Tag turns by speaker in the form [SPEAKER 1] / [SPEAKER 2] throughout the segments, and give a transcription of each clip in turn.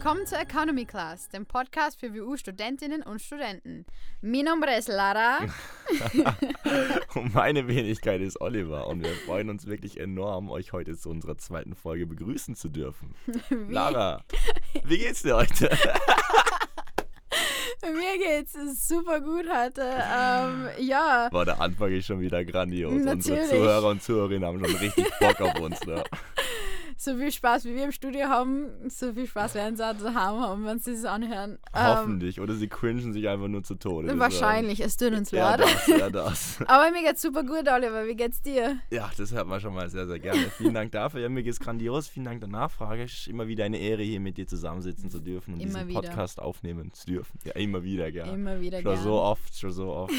[SPEAKER 1] Willkommen zur Economy Class, dem Podcast für WU-Studentinnen und Studenten. Mi nombre es Lara.
[SPEAKER 2] und meine Wenigkeit ist Oliver und wir freuen uns wirklich enorm, euch heute zu unserer zweiten Folge begrüßen zu dürfen. Wie? Lara, wie geht's dir heute?
[SPEAKER 1] Mir geht's super gut heute. Ähm, ja.
[SPEAKER 2] Boah, der Anfang ist schon wieder grandios. Natürlich. Unsere Zuhörer und Zuhörerinnen haben schon richtig Bock auf uns. Ne?
[SPEAKER 1] so viel Spaß, wie wir im Studio haben, so viel Spaß werden sie auch daheim haben, wenn sie es anhören.
[SPEAKER 2] Hoffentlich. Ähm, Oder sie cringen sich einfach nur zu Tode.
[SPEAKER 1] Wahrscheinlich, es tut uns
[SPEAKER 2] leid. Ja, das, ja.
[SPEAKER 1] Aber mir geht's super gut, Oliver. Wie geht's dir?
[SPEAKER 2] Ja, das hört man schon mal sehr, sehr gerne. Vielen Dank dafür. Ja, mir geht's grandios. Vielen Dank der Nachfrage. Es ist immer wieder eine Ehre, hier mit dir zusammensitzen zu dürfen und immer diesen wieder. Podcast aufnehmen zu dürfen. Ja, immer wieder, gerne.
[SPEAKER 1] Immer wieder,
[SPEAKER 2] Schon gern. so oft, schon so oft.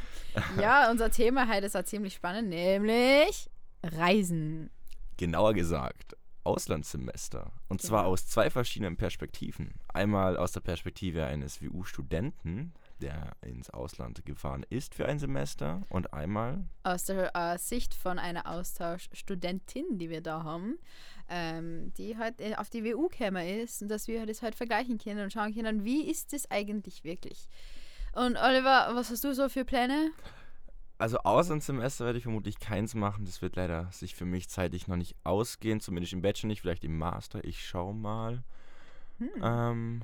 [SPEAKER 1] ja, unser Thema heute ist auch ziemlich spannend, nämlich Reisen.
[SPEAKER 2] Genauer gesagt, Auslandssemester. Und genau. zwar aus zwei verschiedenen Perspektiven. Einmal aus der Perspektive eines WU-Studenten, der ins Ausland gefahren ist für ein Semester, und einmal
[SPEAKER 1] aus der äh, Sicht von einer Austauschstudentin, die wir da haben, ähm, die halt äh, auf die WU gekommen ist und dass wir das halt vergleichen können und schauen können, wie ist es eigentlich wirklich. Und Oliver, was hast du so für Pläne?
[SPEAKER 2] Also Auslandssemester werde ich vermutlich keins machen. Das wird leider sich für mich zeitlich noch nicht ausgehen. Zumindest im Bachelor nicht, vielleicht im Master. Ich schau mal. Hm. Ähm,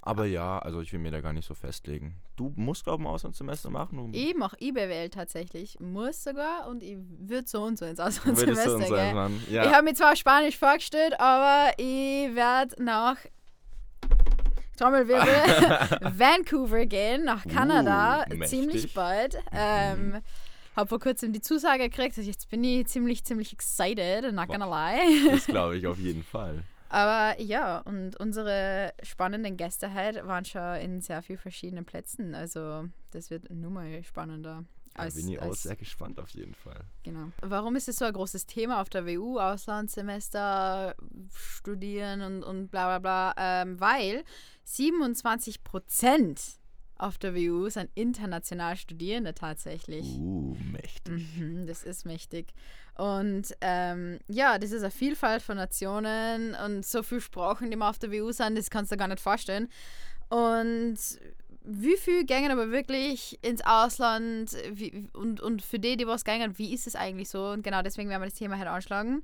[SPEAKER 2] aber ja, also ich will mir da gar nicht so festlegen. Du musst, glaube ich, ein Auslandssemester machen?
[SPEAKER 1] Ich mache IBWL tatsächlich. Muss sogar und ich würde so und so ins Auslandssemester so gehen. Ja. Ich habe mir zwar Spanisch vorgestellt, aber ich werde nach Trommelwirbel, Vancouver gehen, nach Kanada, uh, ziemlich bald. Mhm. Ähm, habe vor kurzem die Zusage gekriegt, also jetzt bin ich ziemlich, ziemlich excited, not gonna lie.
[SPEAKER 2] Das glaube ich auf jeden Fall.
[SPEAKER 1] Aber ja, und unsere spannenden Gäste halt waren schon in sehr vielen verschiedenen Plätzen. Also das wird nur mal spannender.
[SPEAKER 2] Als, bin ich auch sehr gespannt auf jeden Fall.
[SPEAKER 1] Genau. Warum ist es so ein großes Thema auf der WU, Auslandssemester, studieren und, und bla bla bla? Ähm, weil 27 Prozent auf der WU sind international Studierende tatsächlich.
[SPEAKER 2] Uh, mächtig.
[SPEAKER 1] Mhm, das ist mächtig. Und ähm, ja, das ist eine Vielfalt von Nationen und so viele Sprachen, die man auf der WU sind, das kannst du gar nicht vorstellen. Und wie viel gängen aber wirklich ins Ausland wie, und, und für die, die was gängen, wie ist es eigentlich so? Und genau deswegen werden wir das Thema heute anschlagen.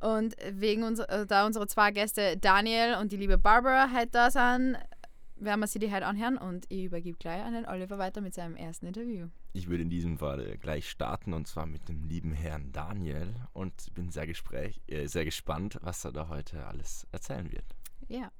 [SPEAKER 1] Und wegen uns, äh, da unsere zwei Gäste Daniel und die liebe Barbara halt da sind, werden wir sie die halt anhören und ich übergebe gleich an den Oliver weiter mit seinem ersten Interview.
[SPEAKER 2] Ich würde in diesem Fall gleich starten und zwar mit dem lieben Herrn Daniel und bin sehr, gespräch, äh, sehr gespannt, was er da heute alles erzählen wird.
[SPEAKER 1] Ja.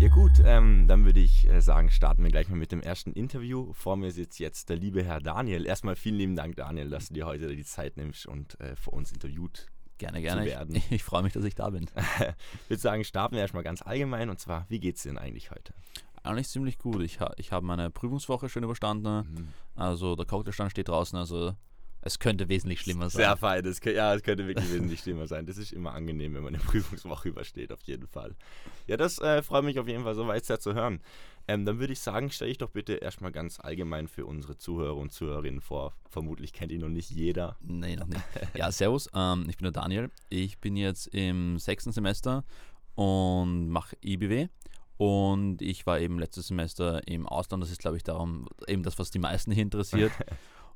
[SPEAKER 2] Ja gut, ähm, dann würde ich äh, sagen, starten wir gleich mal mit dem ersten Interview. Vor mir sitzt jetzt der liebe Herr Daniel. Erstmal vielen lieben Dank, Daniel, dass du dir heute die Zeit nimmst und äh, für uns interviewt
[SPEAKER 3] gerne, gerne. werden. Ich, ich freue mich, dass ich da bin.
[SPEAKER 2] ich würde sagen, starten wir erstmal ganz allgemein und zwar, wie geht es denn eigentlich heute?
[SPEAKER 3] Eigentlich ziemlich gut. Ich, ha, ich habe meine Prüfungswoche schön überstanden. Mhm. Also der Cocktailstand steht draußen, also es könnte wesentlich schlimmer sein.
[SPEAKER 2] Sehr fein, das, ja, es könnte wirklich wesentlich schlimmer sein. Das ist immer angenehm, wenn man eine Prüfungswoche übersteht, auf jeden Fall. Ja, das äh, freut mich auf jeden Fall so weit sehr zu hören. Ähm, dann würde ich sagen, stelle ich doch bitte erstmal ganz allgemein für unsere Zuhörer und Zuhörerinnen vor. Vermutlich kennt ihn noch nicht jeder.
[SPEAKER 3] Nee, noch nicht. Ja, servus, ähm, ich bin der Daniel. Ich bin jetzt im sechsten Semester und mache IBW. Und ich war eben letztes Semester im Ausland. Das ist, glaube ich, darum eben das, was die meisten hier interessiert.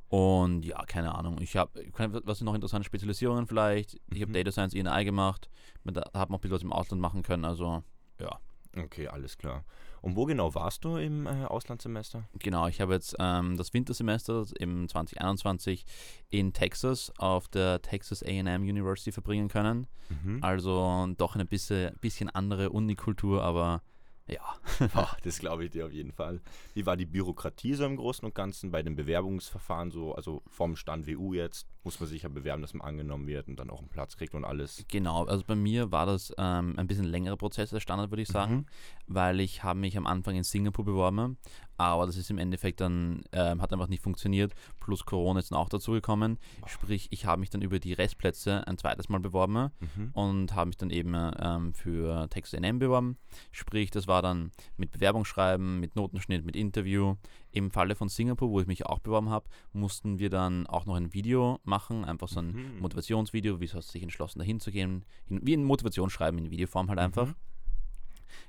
[SPEAKER 3] Und ja, keine Ahnung. Ich habe, was sind noch interessante Spezialisierungen vielleicht? Ich habe mhm. Data Science INI gemacht. Da hat man ein bisschen was im Ausland machen können. Also, ja.
[SPEAKER 2] Okay, alles klar. Und wo genau warst du im äh, Auslandssemester?
[SPEAKER 3] Genau, ich habe jetzt ähm, das Wintersemester im 2021 in Texas auf der Texas AM University verbringen können. Mhm. Also doch eine bisschen, bisschen andere Unikultur, aber ja.
[SPEAKER 2] oh, das glaube ich dir auf jeden Fall. Wie war die Bürokratie so im Großen und Ganzen bei den Bewerbungsverfahren so, also vom Stand WU jetzt, muss man sich ja bewerben, dass man angenommen wird und dann auch einen Platz kriegt und alles.
[SPEAKER 3] Genau, also bei mir war das ähm, ein bisschen längerer Prozess als Standard, würde ich sagen, mhm. weil ich habe mich am Anfang in Singapur beworben, aber das ist im Endeffekt dann, ähm, hat einfach nicht funktioniert, plus Corona ist dann auch dazu gekommen, sprich, ich habe mich dann über die Restplätze ein zweites Mal beworben mhm. und habe mich dann eben ähm, für Texas A&M beworben, sprich, das war dann mit Bewerbungsschreiben, mit Notenschnitt, mit Interview. Im Falle von Singapur, wo ich mich auch beworben habe, mussten wir dann auch noch ein Video machen, einfach so ein
[SPEAKER 2] Mhm.
[SPEAKER 3] Motivationsvideo, wieso hast du dich entschlossen, dahin zu gehen, wie ein Motivationsschreiben in Videoform halt einfach.
[SPEAKER 2] Mhm.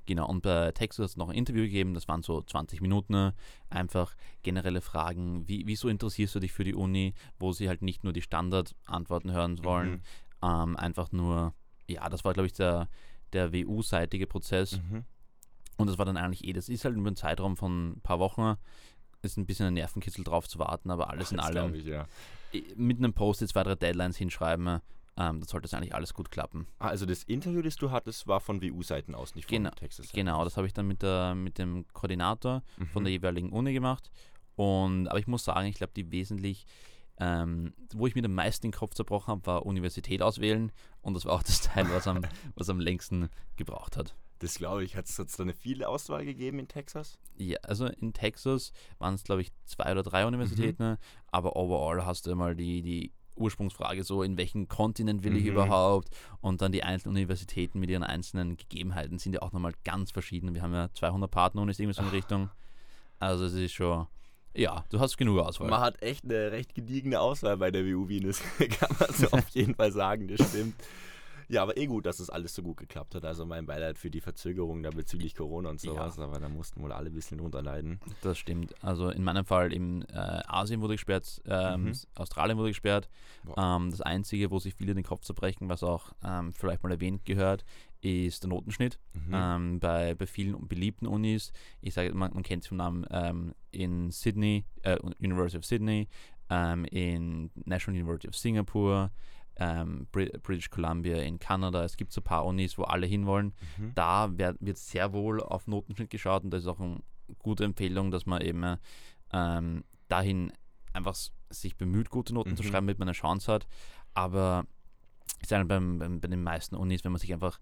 [SPEAKER 3] Genau, und bei Texas hat es noch ein Interview gegeben, das waren so 20 Minuten, einfach generelle Fragen, wie, wieso interessierst du dich für die Uni, wo sie halt nicht nur die Standardantworten hören wollen,
[SPEAKER 2] Mhm.
[SPEAKER 3] ähm, einfach nur, ja, das war glaube ich der, der WU-seitige Prozess
[SPEAKER 2] Mhm.
[SPEAKER 3] und das war dann eigentlich eh, das ist halt über einen Zeitraum von ein paar Wochen, ist ein bisschen ein Nervenkitzel drauf zu warten, aber alles in
[SPEAKER 2] Das
[SPEAKER 3] allem,
[SPEAKER 2] Ich, ja.
[SPEAKER 3] mit einem Post-it zwei, drei Deadlines hinschreiben, ähm, das sollte das eigentlich alles gut klappen.
[SPEAKER 2] Ah, Also das Interview, das du hattest, war von WU-Seiten aus, nicht von
[SPEAKER 3] Genau,
[SPEAKER 2] Texas.
[SPEAKER 3] Genau, das habe ich dann mit, der, mit dem Koordinator von
[SPEAKER 2] Mhm.
[SPEAKER 3] der jeweiligen Uni gemacht. Und, aber ich muss sagen, ich glaube, die wesentlich, ähm, wo ich mir am meisten den Kopf zerbrochen habe, war Universität auswählen. Und das war auch das Teil, was am, was am längsten gebraucht hat.
[SPEAKER 2] Das glaube ich. Hat es da eine viele Auswahl gegeben in Texas?
[SPEAKER 3] Ja, also in Texas waren es, glaube ich, zwei oder drei Universitäten, aber overall hast du immer die, die Ursprungsfrage so, in welchen Kontinent will ich
[SPEAKER 2] Mhm.
[SPEAKER 3] überhaupt? Und dann die einzelnen Universitäten mit ihren einzelnen Gegebenheiten sind ja auch nochmal ganz verschieden. Wir haben ja 200 Partnerunis, irgendwie so in die Richtung. Also es ist schon, ja, du hast genug Auswahl.
[SPEAKER 2] Man hat echt eine recht gediegene Auswahl bei der WU Wien, das kann man so auf jeden Fall sagen, das stimmt. Ja, aber eh gut, dass es alles so gut geklappt hat. Also mein Beileid für die Verzögerung da bezüglich Corona und sowas, aber da mussten wohl alle ein bisschen drunter leiden.
[SPEAKER 3] Das stimmt. Also in meinem Fall in äh, Asien wurde gesperrt, ähm,
[SPEAKER 2] Mhm.
[SPEAKER 3] Australien wurde gesperrt. Ähm, das Einzige, wo sich viele den Kopf zerbrechen, was auch ähm, vielleicht mal erwähnt gehört, ist der Notenschnitt.
[SPEAKER 2] Mhm.
[SPEAKER 3] Ähm, bei, bei vielen beliebten Unis, ich sage, man, man kennt es vom Namen ähm, in Sydney, äh, University of Sydney, ähm, in National University of Singapore, ähm, Brit British Columbia in Kanada. Es gibt so ein paar Unis, wo alle hinwollen
[SPEAKER 2] Mhm.
[SPEAKER 3] da werd, wird sehr wohl auf Notenschnitt geschaut und das ist auch eine gute Empfehlung, dass man eben ähm, dahin einfach sich bemüht, gute Noten zu
[SPEAKER 2] Mhm.
[SPEAKER 3] schreiben, damit man eine Chance hat. Aber ich sage beim, beim, bei den meisten Unis, wenn man sich einfach,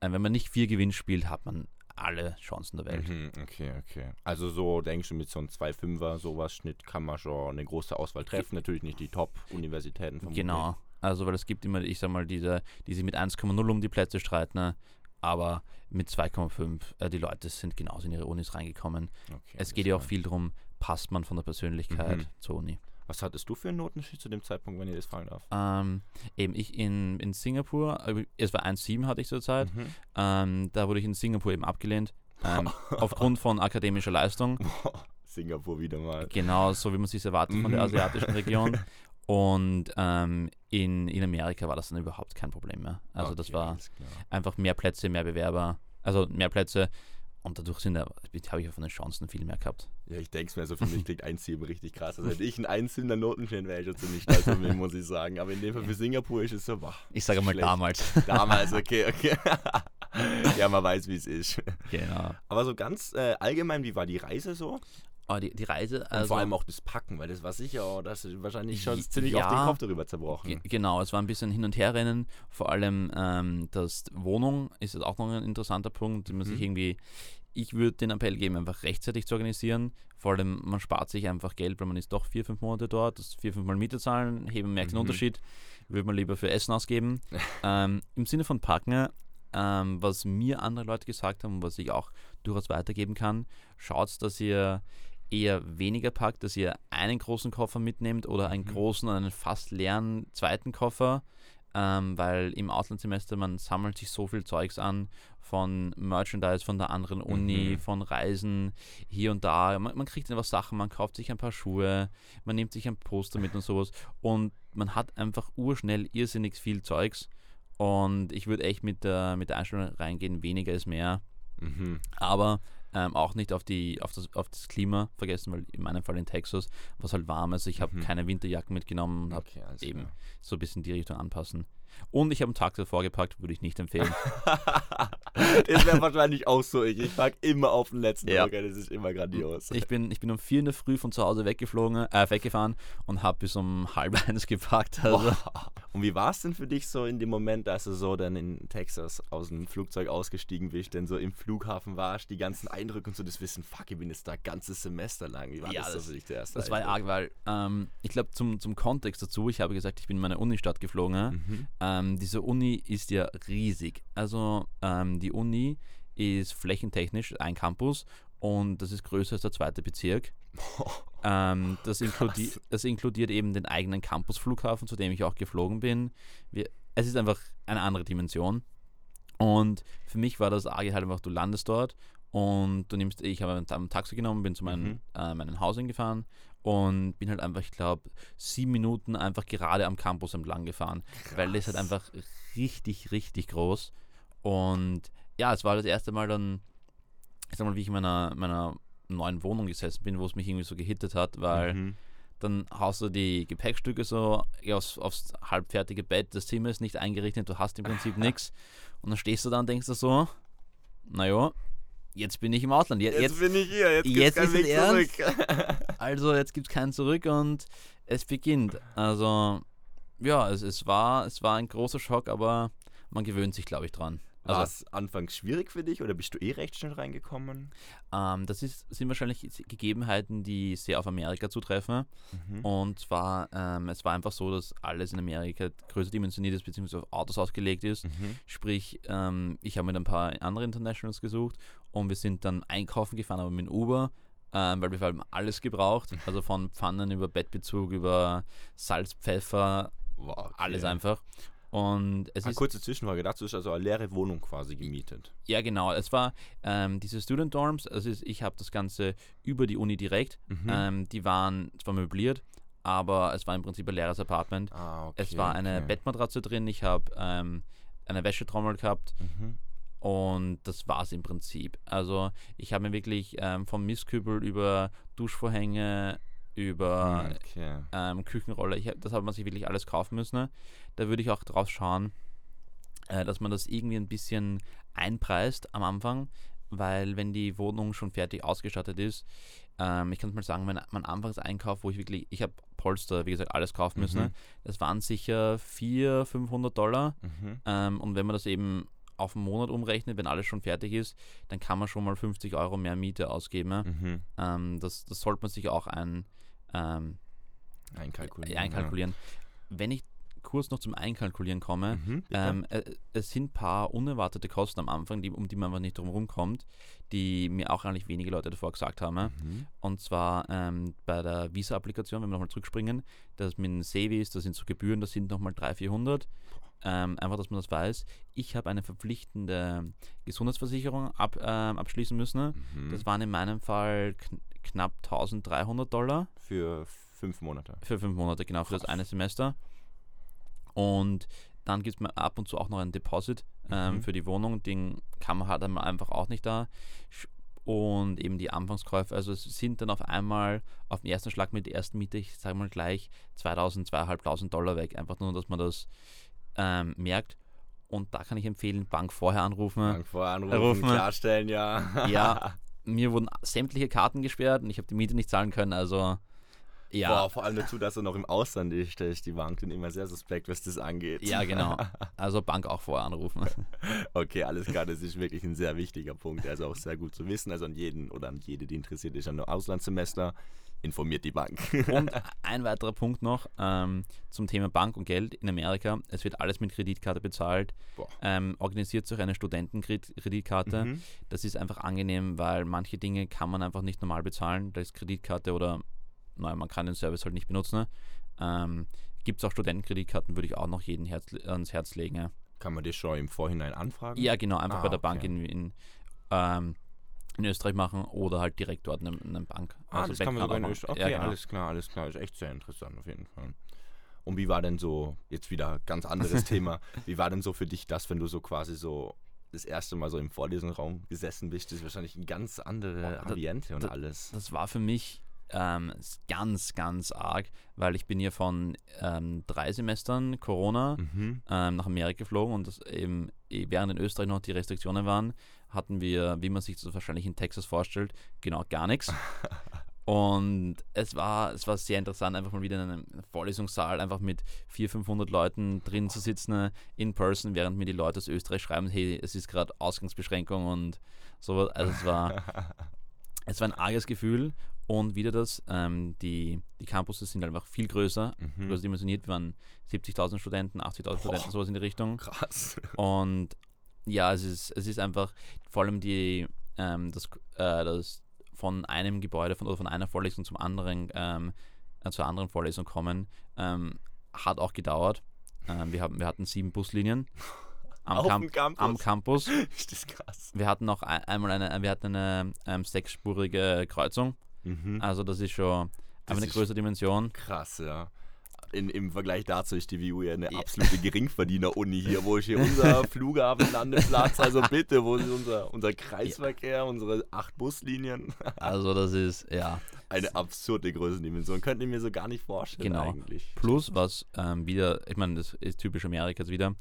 [SPEAKER 3] äh, wenn man nicht vier Gewinn spielt, hat man alle Chancen der Welt.
[SPEAKER 2] Mhm, okay, okay. Also so denkst du mit so einem 2,5er sowas Schnitt kann man schon eine große Auswahl treffen. Natürlich nicht die Top-Universitäten.
[SPEAKER 3] Genau. Also, weil es gibt immer, ich sag mal, diese, die sich mit 1,0 um die Plätze streiten, ne? aber mit 2,5, äh, die Leute sind genauso in ihre Unis reingekommen.
[SPEAKER 2] Okay,
[SPEAKER 3] es geht ja auch viel darum, passt man von der Persönlichkeit
[SPEAKER 2] Mhm.
[SPEAKER 3] zur Uni.
[SPEAKER 2] Was hattest du für einen Notenschnitt zu dem Zeitpunkt, wenn ich das fragen darf?
[SPEAKER 3] Ähm, eben ich in, in Singapur, äh, es war 1,7 hatte ich zur Zeit,
[SPEAKER 2] Mhm.
[SPEAKER 3] ähm, da wurde ich in Singapur eben abgelehnt, ähm, aufgrund von akademischer Leistung.
[SPEAKER 2] Singapur wieder mal.
[SPEAKER 3] Genau, so wie man sich erwartet von der
[SPEAKER 2] Mhm.
[SPEAKER 3] asiatischen Region. Und ähm, in, in Amerika war das dann überhaupt kein Problem mehr. Also das
[SPEAKER 2] Okay,
[SPEAKER 3] war
[SPEAKER 2] alles klar.
[SPEAKER 3] einfach mehr Plätze, mehr Bewerber, also mehr Plätze und dadurch sind da, habe ich von den Chancen viel mehr gehabt.
[SPEAKER 2] Ja, ich denke es mir, so für mich klingt 1,7 richtig krass. Also hätte ich einen 1 in der Notenschnitt, wäre ich schon ziemlich stolz auf mich, muss ich sagen. Aber in dem Fall für Singapur ist es so, boah,
[SPEAKER 3] Ich sage mal
[SPEAKER 2] schlecht.
[SPEAKER 3] damals.
[SPEAKER 2] Damals, okay, okay. ja, man weiß, wie es ist.
[SPEAKER 3] genau.
[SPEAKER 2] Aber so ganz äh, allgemein, wie war die Reise so?
[SPEAKER 3] Aber die, die Reise,
[SPEAKER 2] Und
[SPEAKER 3] also
[SPEAKER 2] vor allem auch das Packen, weil das war sicher, oh, das ist wahrscheinlich schon
[SPEAKER 3] Ja.
[SPEAKER 2] ziemlich auf den Kopf darüber zerbrochen.
[SPEAKER 3] Ge- Genau, es war ein bisschen hin und her rennen. Vor allem ähm, das Wohnung ist jetzt auch noch ein interessanter Punkt, den man sich
[SPEAKER 2] Mhm.
[SPEAKER 3] irgendwie. Ich würde den Appell geben, einfach rechtzeitig zu organisieren. Vor allem, man spart sich einfach Geld, weil man ist doch vier, fünf Monate dort, das vier, fünf Mal Miete zahlen, heben merkt den
[SPEAKER 2] Mhm.
[SPEAKER 3] Unterschied. Würde man lieber für Essen ausgeben. ähm, Im Sinne von Packen, ähm, was mir andere Leute gesagt haben und was ich auch durchaus weitergeben kann, schaut, dass ihr eher weniger packt, dass ihr einen großen Koffer mitnehmt oder einen
[SPEAKER 2] Mhm.
[SPEAKER 3] großen und einen fast leeren zweiten Koffer, ähm, weil im Auslandssemester man sammelt sich so viel Zeugs an von Merchandise von der anderen Uni,
[SPEAKER 2] Mhm.
[SPEAKER 3] von Reisen hier und da. Man, man kriegt einfach Sachen, man kauft sich ein paar Schuhe, man nimmt sich ein Poster mit und sowas und man hat einfach urschnell irrsinnig viel Zeugs und ich würde echt mit der, mit der Einstellung reingehen, weniger ist mehr
[SPEAKER 2] Mhm.
[SPEAKER 3] aber ähm, auch nicht auf, die, auf, das, auf das Klima vergessen, weil in meinem Fall in Texas war es halt warm, also ich habe
[SPEAKER 2] Mhm.
[SPEAKER 3] keine Winterjacken mitgenommen und habe
[SPEAKER 2] Okay, alles
[SPEAKER 3] eben
[SPEAKER 2] klar.
[SPEAKER 3] so ein bisschen die Richtung anpassen. Und ich habe einen Tag davor gepackt, würde ich nicht empfehlen.
[SPEAKER 2] das wäre wahrscheinlich auch so ich. Ich pack immer auf den letzten
[SPEAKER 3] Ja.
[SPEAKER 2] Drücker, das ist immer grandios.
[SPEAKER 3] Ich bin, ich bin um vier in der Früh von zu Hause weggeflogen, äh, weggefahren und habe bis um halb eins gepackt. Also.
[SPEAKER 2] Und wie war es denn für dich so in dem Moment, dass du so dann in Texas aus dem Flugzeug ausgestiegen bist, denn so im Flughafen warst, die ganzen Eindrücke und so das Wissen, fuck, ich bin jetzt da ganzes Semester lang. Wie war
[SPEAKER 3] Ja,
[SPEAKER 2] das, so
[SPEAKER 3] das-
[SPEAKER 2] für dich der erste
[SPEAKER 3] das war
[SPEAKER 2] Eindruck?
[SPEAKER 3] arg, weil ähm, ich glaube zum, zum Kontext dazu, ich habe gesagt, ich bin in meine Unistadt geflogen.
[SPEAKER 2] Mhm.
[SPEAKER 3] Ähm, diese Uni ist ja riesig. Also ähm, die Uni ist flächentechnisch ein Campus und das ist größer als der zweite Bezirk. Ähm, das, inkludi das inkludiert eben den eigenen Campusflughafen, zu dem ich auch geflogen bin. Wir, es ist einfach eine andere Dimension. Und für mich war das arge halt einfach, du landest dort und du nimmst, ich habe ein Taxi genommen, bin zu meinem,
[SPEAKER 2] Mhm.
[SPEAKER 3] äh, meinem Haus hingefahren und bin halt einfach, ich glaube, sieben Minuten einfach gerade am Campus entlang gefahren, weil das halt
[SPEAKER 2] Krass.
[SPEAKER 3] einfach richtig, richtig groß. Und ja, es war das erste Mal dann, ich sag mal, wie ich in meiner, meiner neuen Wohnung gesessen bin, wo es mich irgendwie so gehittet hat, weil
[SPEAKER 2] Mhm.
[SPEAKER 3] dann haust du die Gepäckstücke so aufs, aufs halbfertige Bett, das Zimmer ist nicht eingerichtet, du hast im Prinzip nichts. Und dann stehst du da und denkst du so, naja, jetzt bin ich im Ausland. Je-
[SPEAKER 2] Jetzt,
[SPEAKER 3] Jetzt,
[SPEAKER 2] bin ich hier, jetzt,
[SPEAKER 3] jetzt
[SPEAKER 2] keinen
[SPEAKER 3] ist es ernst?
[SPEAKER 2] zurück.
[SPEAKER 3] also jetzt gibt es kein Zurück und es beginnt. Also ja, es, es, war, es war ein großer Schock, aber man gewöhnt sich, glaube ich, dran.
[SPEAKER 2] War
[SPEAKER 3] Also,
[SPEAKER 2] es anfangs schwierig für dich oder bist du eh recht schnell reingekommen?
[SPEAKER 3] ähm, das ist, sind wahrscheinlich Gegebenheiten, die sehr auf Amerika zutreffen.
[SPEAKER 2] Mhm.
[SPEAKER 3] Und zwar, ähm, es war einfach so, dass alles in Amerika größer dimensioniert ist, beziehungsweise auf Autos ausgelegt ist.
[SPEAKER 2] Mhm.
[SPEAKER 3] Sprich, ähm, ich habe mit ein paar anderen Internationals gesucht und wir sind dann einkaufen gefahren, aber mit Uber, ähm, weil wir haben alles gebraucht. Also von Pfannen über Bettbezug, über Salz, Pfeffer,
[SPEAKER 2] Wow, okay.
[SPEAKER 3] alles einfach. Und es
[SPEAKER 2] Eine
[SPEAKER 3] ist,
[SPEAKER 2] kurze Zwischenfrage dazu ist also eine leere Wohnung quasi gemietet.
[SPEAKER 3] ja genau, es war ähm, diese Student Dorms, also ich habe das Ganze über die Uni direkt,
[SPEAKER 2] Mhm.
[SPEAKER 3] ähm, die waren zwar möbliert, aber es war im Prinzip ein leeres Apartment.
[SPEAKER 2] ah, okay,
[SPEAKER 3] Es war eine
[SPEAKER 2] okay.
[SPEAKER 3] Bettmatratze drin, ich habe ähm, eine Wäschetrommel gehabt
[SPEAKER 2] Mhm.
[SPEAKER 3] und das war es im Prinzip. Also ich habe mir wirklich ähm, vom Mistkübel über Duschvorhänge, über
[SPEAKER 2] Okay.
[SPEAKER 3] ähm, Küchenrolle, ich, das hat man sich wirklich alles kaufen müssen. ne? Da würde ich auch drauf schauen, äh, dass man das irgendwie ein bisschen einpreist am Anfang, weil wenn die Wohnung schon fertig ausgestattet ist, ähm, ich kann es mal sagen, mein, mein Anfangseinkauf, wo ich wirklich, ich habe Polster, wie gesagt, alles kaufen müssen,
[SPEAKER 2] Mhm.
[SPEAKER 3] ne? das waren sicher 400, 500 Dollar.
[SPEAKER 2] Mhm.
[SPEAKER 3] Ähm, und wenn man das eben auf einen Monat umrechnet, wenn alles schon fertig ist, dann kann man schon mal 50 Euro mehr Miete ausgeben. ne?
[SPEAKER 2] Mhm.
[SPEAKER 3] Ähm, das, das sollte man sich auch ein, ähm,
[SPEAKER 2] Einkalkulieren.
[SPEAKER 3] einkalkulieren. Wenn ich kurz noch zum Einkalkulieren
[SPEAKER 2] Ja.
[SPEAKER 3] komme,
[SPEAKER 2] Mhm,
[SPEAKER 3] ähm, äh, es sind ein paar unerwartete Kosten am Anfang, die, um die man einfach nicht drum rumkommt, die mir auch eigentlich wenige Leute davor gesagt haben.
[SPEAKER 2] Mhm.
[SPEAKER 3] Und zwar ähm, bei der Visa-Applikation, wenn wir nochmal zurückspringen, das mit dem Sevis, das sind so Gebühren, das sind nochmal 300, 400. Ähm, einfach, dass man das weiß. Ich habe eine verpflichtende Gesundheitsversicherung ab, ähm, abschließen müssen.
[SPEAKER 2] Mhm.
[SPEAKER 3] Das waren in meinem Fall knapp 1300 Dollar
[SPEAKER 2] Für fünf Monate.
[SPEAKER 3] für fünf Monate, genau, für das
[SPEAKER 2] Krass.
[SPEAKER 3] eine Semester. Und dann gibt es mir ab und zu auch noch ein Deposit ähm,
[SPEAKER 2] Mhm.
[SPEAKER 3] für die Wohnung. Den kann man halt einmal einfach auch nicht da. Und eben die Anfangskäufe, also es sind dann auf einmal auf den ersten Schlag mit der ersten Miete, ich sage mal gleich 2000, 2500 Dollar weg. Einfach nur, dass man das ähm, merkt. Und da kann ich empfehlen, Bank vorher anrufen.
[SPEAKER 2] Bank vorher anrufen,
[SPEAKER 3] Anrufen.
[SPEAKER 2] klarstellen, ja.
[SPEAKER 3] Ja, mir wurden sämtliche Karten gesperrt und ich habe die Miete nicht zahlen können. Also ja,
[SPEAKER 2] Boah, vor allem dazu, dass er noch im Ausland ist, die Bank dann immer sehr suspekt, was das angeht.
[SPEAKER 3] ja genau. Also Bank auch vorher anrufen.
[SPEAKER 2] Okay, alles klar, das ist wirklich ein sehr wichtiger Punkt. Also auch sehr gut zu wissen. Also an jeden oder an jede, die interessiert ist an einem Auslandssemester, informiert die Bank.
[SPEAKER 3] Und ein weiterer Punkt noch ähm, zum Thema Bank und Geld in Amerika. Es wird alles mit Kreditkarte bezahlt. Ähm, organisiert sich eine Studentenkreditkarte.
[SPEAKER 2] Mhm.
[SPEAKER 3] Das ist einfach angenehm, weil manche Dinge kann man einfach nicht normal bezahlen. Da ist Kreditkarte oder naja, man kann den Service halt nicht benutzen. Ähm, Gibt es auch Studentenkreditkarten, würde ich auch noch jedem Herz, ans Herz legen. Ja,
[SPEAKER 2] Kann man das schon im Vorhinein anfragen?
[SPEAKER 3] ja genau, einfach
[SPEAKER 2] Ah,
[SPEAKER 3] bei der Bank
[SPEAKER 2] okay.
[SPEAKER 3] in, in, ähm, in Österreich machen oder halt direkt dort in einer- in einer Bank.
[SPEAKER 2] Ah,
[SPEAKER 3] Also
[SPEAKER 2] das kann man sogar in Österreich.
[SPEAKER 3] machen.
[SPEAKER 2] Okay,
[SPEAKER 3] Ja, genau.
[SPEAKER 2] alles klar, alles klar. Ist echt sehr interessant auf jeden Fall. Und wie war denn so, jetzt wieder ganz anderes Thema, wie war denn so für dich das, wenn du so quasi so das erste Mal so im Vorlesungsraum gesessen bist? Das ist wahrscheinlich eine ganz andere
[SPEAKER 3] da-
[SPEAKER 2] Ambiente und
[SPEAKER 3] da-
[SPEAKER 2] alles.
[SPEAKER 3] Das war für mich ähm, ganz, ganz arg, weil ich bin ja von ähm, drei Semestern Corona
[SPEAKER 2] Mhm.
[SPEAKER 3] ähm, nach Amerika geflogen und das eben eh, während in Österreich noch die Restriktionen waren, hatten wir, wie man sich das wahrscheinlich in Texas vorstellt, genau gar nichts. Und es war, es war sehr interessant, einfach mal wieder in einem Vorlesungssaal einfach mit 400, 500 Leuten drin zu sitzen, äh, in person, während mir die Leute aus Österreich schreiben, hey, es ist gerade Ausgangsbeschränkung und so. Also es war, es war ein arges Gefühl und wieder das, ähm, die, die Campuses sind einfach viel größer,
[SPEAKER 2] Mhm.
[SPEAKER 3] größer dimensioniert, wir waren 70.000 Studenten, 80.000 Studenten, sowas in die Richtung.
[SPEAKER 2] Krass.
[SPEAKER 3] Und ja, es ist, es ist einfach vor allem die, ähm, das, äh, das von einem Gebäude von, oder von einer Vorlesung zum anderen, ähm, äh, zur anderen Vorlesung kommen, ähm, hat auch gedauert. Ähm, wir, haben, wir hatten sieben Buslinien am,
[SPEAKER 2] Auf
[SPEAKER 3] Camp
[SPEAKER 2] Campus.
[SPEAKER 3] am Campus.
[SPEAKER 2] Ist das krass.
[SPEAKER 3] Wir hatten noch ein, einmal eine, wir hatten eine ähm, sechsspurige Kreuzung.
[SPEAKER 2] Mhm.
[SPEAKER 3] Also das ist schon
[SPEAKER 2] Das
[SPEAKER 3] eine
[SPEAKER 2] ist
[SPEAKER 3] größere Dimension.
[SPEAKER 2] Krass, ja. In, Im Vergleich dazu ist die WU ja eine
[SPEAKER 3] Ja.
[SPEAKER 2] absolute Geringverdiener-Uni hier, wo ist hier unser Flughafenlandeplatz, also bitte, wo ist unser, unser Kreisverkehr, unsere acht Buslinien?
[SPEAKER 3] Also das ist, ja.
[SPEAKER 2] Eine absurde Größendimension, könnte ich mir so gar nicht vorstellen
[SPEAKER 3] Genau.
[SPEAKER 2] eigentlich.
[SPEAKER 3] Plus, was ähm, wieder, ich meine, das ist typisch Amerikas wieder,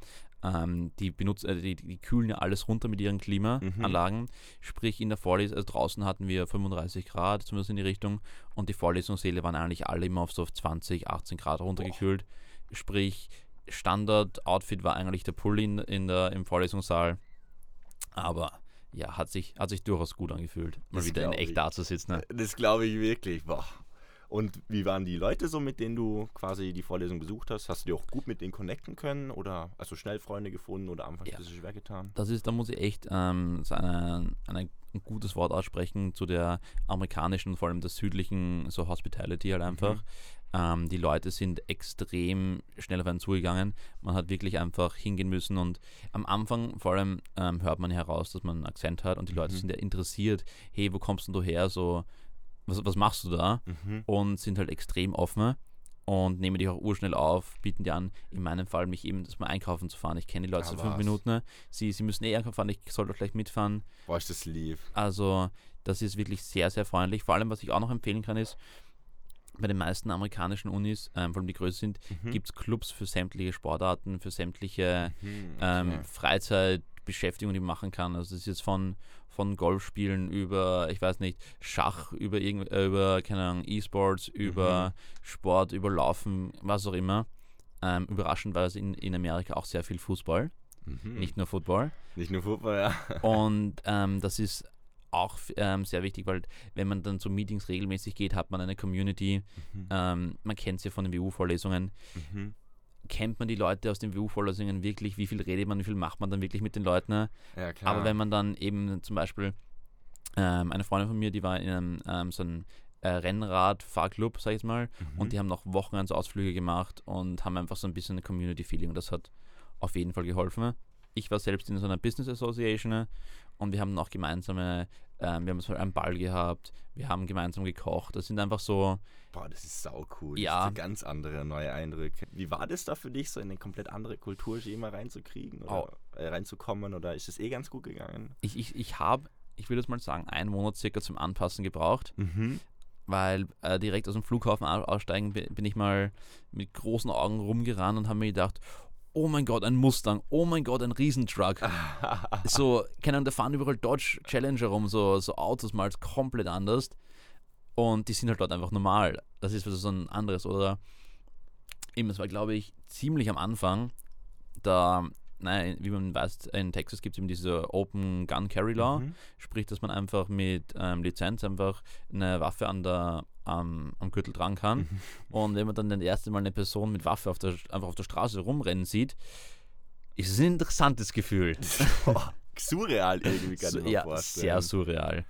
[SPEAKER 3] ähm, die benutzen, äh, die, die kühlen ja alles runter mit ihren Klimaanlagen. Sprich, in der Vorlesung, also draußen hatten wir 35 Grad, zumindest in die Richtung, und die Vorlesungssäle waren eigentlich alle immer auf so auf 20, 18 Grad runtergekühlt. Sprich, Standard-Outfit war eigentlich der Pulli in, in der, im Vorlesungssaal. Aber ja, hat sich, hat sich durchaus gut angefühlt, mal
[SPEAKER 2] Das
[SPEAKER 3] wieder in echt
[SPEAKER 2] ich.
[SPEAKER 3] da zu sitzen. Ne?
[SPEAKER 2] Das glaube ich wirklich. Boah. Und wie waren die Leute so, mit denen du quasi die Vorlesung besucht hast? Hast du dir auch gut mit denen connecten können oder also schnell Freunde gefunden oder anfangs
[SPEAKER 3] Ja.
[SPEAKER 2] ein bisschen schwer getan?
[SPEAKER 3] Das ist, da muss ich echt ähm, eine, eine, ein gutes Wort aussprechen zu der amerikanischen, vor allem der südlichen, so Hospitality halt einfach. Ähm, die Leute sind extrem schnell auf einen zugegangen. Man hat wirklich einfach hingehen müssen und am Anfang vor allem ähm, hört man heraus, dass man einen Akzent hat und die Leute
[SPEAKER 2] Mhm.
[SPEAKER 3] sind ja interessiert, hey, wo kommst denn du her? So, was, was machst du da?
[SPEAKER 2] Mhm.
[SPEAKER 3] und sind halt extrem offen und nehmen dich auch urschnell auf, bieten dir an, in meinem Fall mich eben das mal einkaufen zu fahren. Ich kenne die Leute
[SPEAKER 2] Ah,
[SPEAKER 3] seit fünf
[SPEAKER 2] was?
[SPEAKER 3] Minuten. Sie, sie müssen eh einkaufen fahren, ich soll doch gleich mitfahren.
[SPEAKER 2] Boah, ist das lieb.
[SPEAKER 3] Also das ist wirklich sehr, sehr freundlich. Vor allem, was ich auch noch empfehlen kann, ist, bei den meisten amerikanischen Unis, ähm, vor allem die größer sind,
[SPEAKER 2] Mhm.
[SPEAKER 3] gibt es Clubs für sämtliche Sportarten, für sämtliche
[SPEAKER 2] Mhm,
[SPEAKER 3] ähm,
[SPEAKER 2] okay.
[SPEAKER 3] Freizeitbeschäftigung, die man machen kann. Also das ist jetzt von, von Golfspielen über, ich weiß nicht, Schach, über, irgend, äh, über keine Ahnung, E-Sports, über Sport, über Laufen, was auch immer. Ähm, überraschenderweise in, in Amerika auch sehr viel Fußball,
[SPEAKER 2] Mhm.
[SPEAKER 3] nicht nur Football.
[SPEAKER 2] Nicht nur Fußball, ja.
[SPEAKER 3] Und ähm, das ist auch ähm, sehr wichtig, weil wenn man dann zu Meetings regelmäßig geht, hat man eine Community.
[SPEAKER 2] Mhm.
[SPEAKER 3] Ähm, man kennt sie ja von den WU-Vorlesungen.
[SPEAKER 2] Mhm.
[SPEAKER 3] Kennt man die Leute aus den WU-Vorlesungen wirklich? Wie viel redet man? Wie viel macht man dann wirklich mit den Leuten?
[SPEAKER 2] Ja, klar.
[SPEAKER 3] Aber wenn man dann eben zum Beispiel ähm, eine Freundin von mir, die war in einem ähm, so einem äh, Rennrad-Fahrclub, sag ich mal,
[SPEAKER 2] Mhm.
[SPEAKER 3] und die haben noch Wochenendsausflüge gemacht und haben einfach so ein bisschen Community-Feeling und das hat auf jeden Fall geholfen. Ich war selbst in so einer Business Association und wir haben auch gemeinsame, ähm, wir haben so einen Ball gehabt, wir haben gemeinsam gekocht. Das sind einfach so,
[SPEAKER 2] Boah, das ist sau cool.
[SPEAKER 3] Ja.
[SPEAKER 2] Ganz andere neue Eindrücke. Wie war das da für dich, so in eine komplett andere Kulturschema reinzukriegen oder äh, reinzukommen? Oder ist es eh ganz gut gegangen?
[SPEAKER 3] ich, ich, ich habe, ich würde jetzt mal sagen, einen Monat circa zum Anpassen gebraucht.
[SPEAKER 2] Mhm.
[SPEAKER 3] weil äh, direkt aus dem Flughafen au- aussteigen bi- bin ich mal mit großen Augen rumgerannt und habe mir gedacht, oh mein Gott, ein Mustang, oh mein Gott, ein Riesentruck. so, keine Ahnung, da fahren überall Dodge Challenger rum, so, so Autos mal komplett anders. Und die sind halt dort einfach normal. Das ist so ein anderes. Oder eben, es war, glaube ich, ziemlich am Anfang, da, naja, wie man weiß, in Texas gibt es eben diese Open Gun Carry Law.
[SPEAKER 2] Mhm.
[SPEAKER 3] Sprich, dass man einfach mit ähm, Lizenz einfach eine Waffe an der, am- am Gürtel tragen kann.
[SPEAKER 2] Mhm.
[SPEAKER 3] Und wenn man dann das erste Mal eine Person mit Waffe auf der, einfach auf der Straße rumrennen sieht, ist es ein interessantes Gefühl.
[SPEAKER 2] Boah, surreal irgendwie, kann
[SPEAKER 3] So,
[SPEAKER 2] ich mir
[SPEAKER 3] ja,
[SPEAKER 2] vorstellen.
[SPEAKER 3] sehr surreal.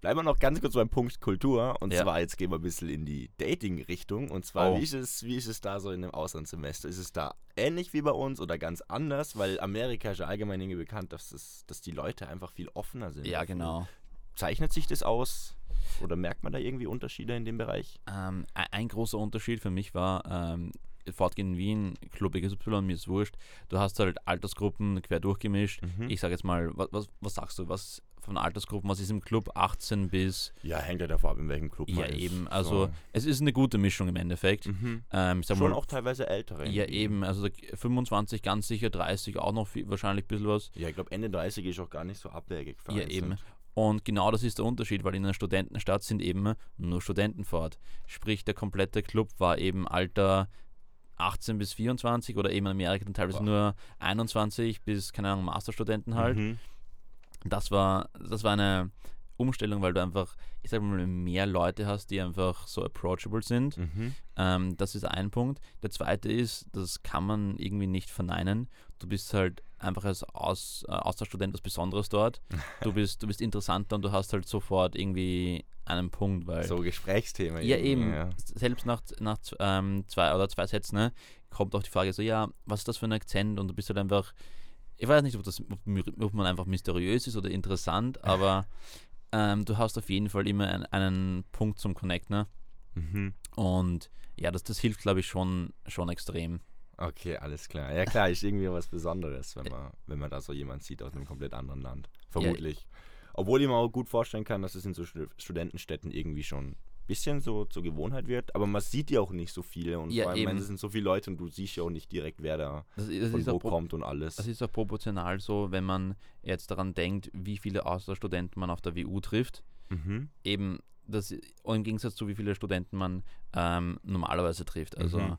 [SPEAKER 2] Bleiben wir noch ganz kurz beim Punkt Kultur. Und
[SPEAKER 3] Ja.
[SPEAKER 2] zwar, jetzt gehen wir ein bisschen in die Dating-Richtung. Und zwar,
[SPEAKER 3] Oh.
[SPEAKER 2] wie, ist es, wie ist es da so in einem Auslandssemester? Ist es da ähnlich wie bei uns oder ganz anders? Weil Amerika ist ja allgemein irgendwie bekannt, dass, es, dass die Leute einfach viel offener sind.
[SPEAKER 3] Ja, genau.
[SPEAKER 2] Zeichnet sich das aus? Oder merkt man da irgendwie Unterschiede in dem Bereich?
[SPEAKER 3] Ähm, ein, ein großer Unterschied für mich war, ähm, Fortgehen in Wien, Club XY, mir ist wurscht. Du hast halt Altersgruppen quer durchgemischt.
[SPEAKER 2] Mhm.
[SPEAKER 3] Ich sage jetzt mal, was, was, was sagst du? Was von Altersgruppen, was ist im Club 18 bis
[SPEAKER 2] Ja, hängt ja davon ab, in welchem Club
[SPEAKER 3] Ja,
[SPEAKER 2] man ist.
[SPEAKER 3] eben. Also, es ist eine gute Mischung im Endeffekt.
[SPEAKER 2] so. mhm.
[SPEAKER 3] Ähm,
[SPEAKER 2] Schon
[SPEAKER 3] mal,
[SPEAKER 2] auch teilweise ältere.
[SPEAKER 3] ja, eben. Also, da- 25 ganz sicher, 30 auch noch viel, wahrscheinlich ein bisschen was.
[SPEAKER 2] Ja, ich glaube, Ende 30 ist auch gar nicht so abwegig.
[SPEAKER 3] Ja, eben. Und genau das ist der Unterschied, weil in einer Studentenstadt sind eben nur Studenten fort. Sprich, der komplette Club war eben Alter 18 bis 24 oder eben in Amerika dann teilweise
[SPEAKER 2] Boah.
[SPEAKER 3] nur 21 bis, keine Ahnung, Masterstudenten halt.
[SPEAKER 2] Mhm.
[SPEAKER 3] Das war, das war eine Umstellung, weil du einfach, ich sag mal, mehr Leute hast, die einfach so approachable sind.
[SPEAKER 2] Mhm.
[SPEAKER 3] Ähm, das ist ein Punkt. Der zweite ist, das kann man irgendwie nicht verneinen. Du bist halt einfach als Aus, äh, Austauschstudent was Besonderes dort. Du bist, du bist interessanter und du hast halt sofort irgendwie einen Punkt, weil.
[SPEAKER 2] So Gesprächsthema.
[SPEAKER 3] Ja, eben.
[SPEAKER 2] Ja.
[SPEAKER 3] Selbst nach, nach ähm, zwei oder zwei Sätzen ne, kommt auch die Frage so, ja, was ist das für ein Akzent? Und du bist halt einfach, ich weiß nicht, ob, das, ob, man einfach mysteriös ist oder interessant, aber ähm, du hast auf jeden Fall immer einen, einen Punkt zum Connect, ne?
[SPEAKER 2] Mhm.
[SPEAKER 3] Und ja, das, das hilft, glaube ich, schon, schon extrem.
[SPEAKER 2] Okay, alles klar. Ja klar, ist irgendwie was Besonderes, wenn man, wenn man da so jemanden sieht aus einem komplett anderen Land. Vermutlich. Obwohl ich mir auch gut vorstellen kann, dass es in so Stu- Studentenstädten irgendwie schon bisschen so zur Gewohnheit wird. Aber man sieht ja auch nicht so viele und
[SPEAKER 3] Ja,
[SPEAKER 2] vor allem,
[SPEAKER 3] eben.
[SPEAKER 2] es sind so viele Leute und du siehst ja auch nicht direkt, wer da
[SPEAKER 3] Das, das,
[SPEAKER 2] von wo kommt und alles.
[SPEAKER 3] das ist auch proportional so, wenn man jetzt daran denkt, wie viele Austauschstudenten man auf der WU trifft.
[SPEAKER 2] mhm.
[SPEAKER 3] eben das im Gegensatz zu wie viele Studenten man ähm, normalerweise trifft. Also
[SPEAKER 2] Mhm.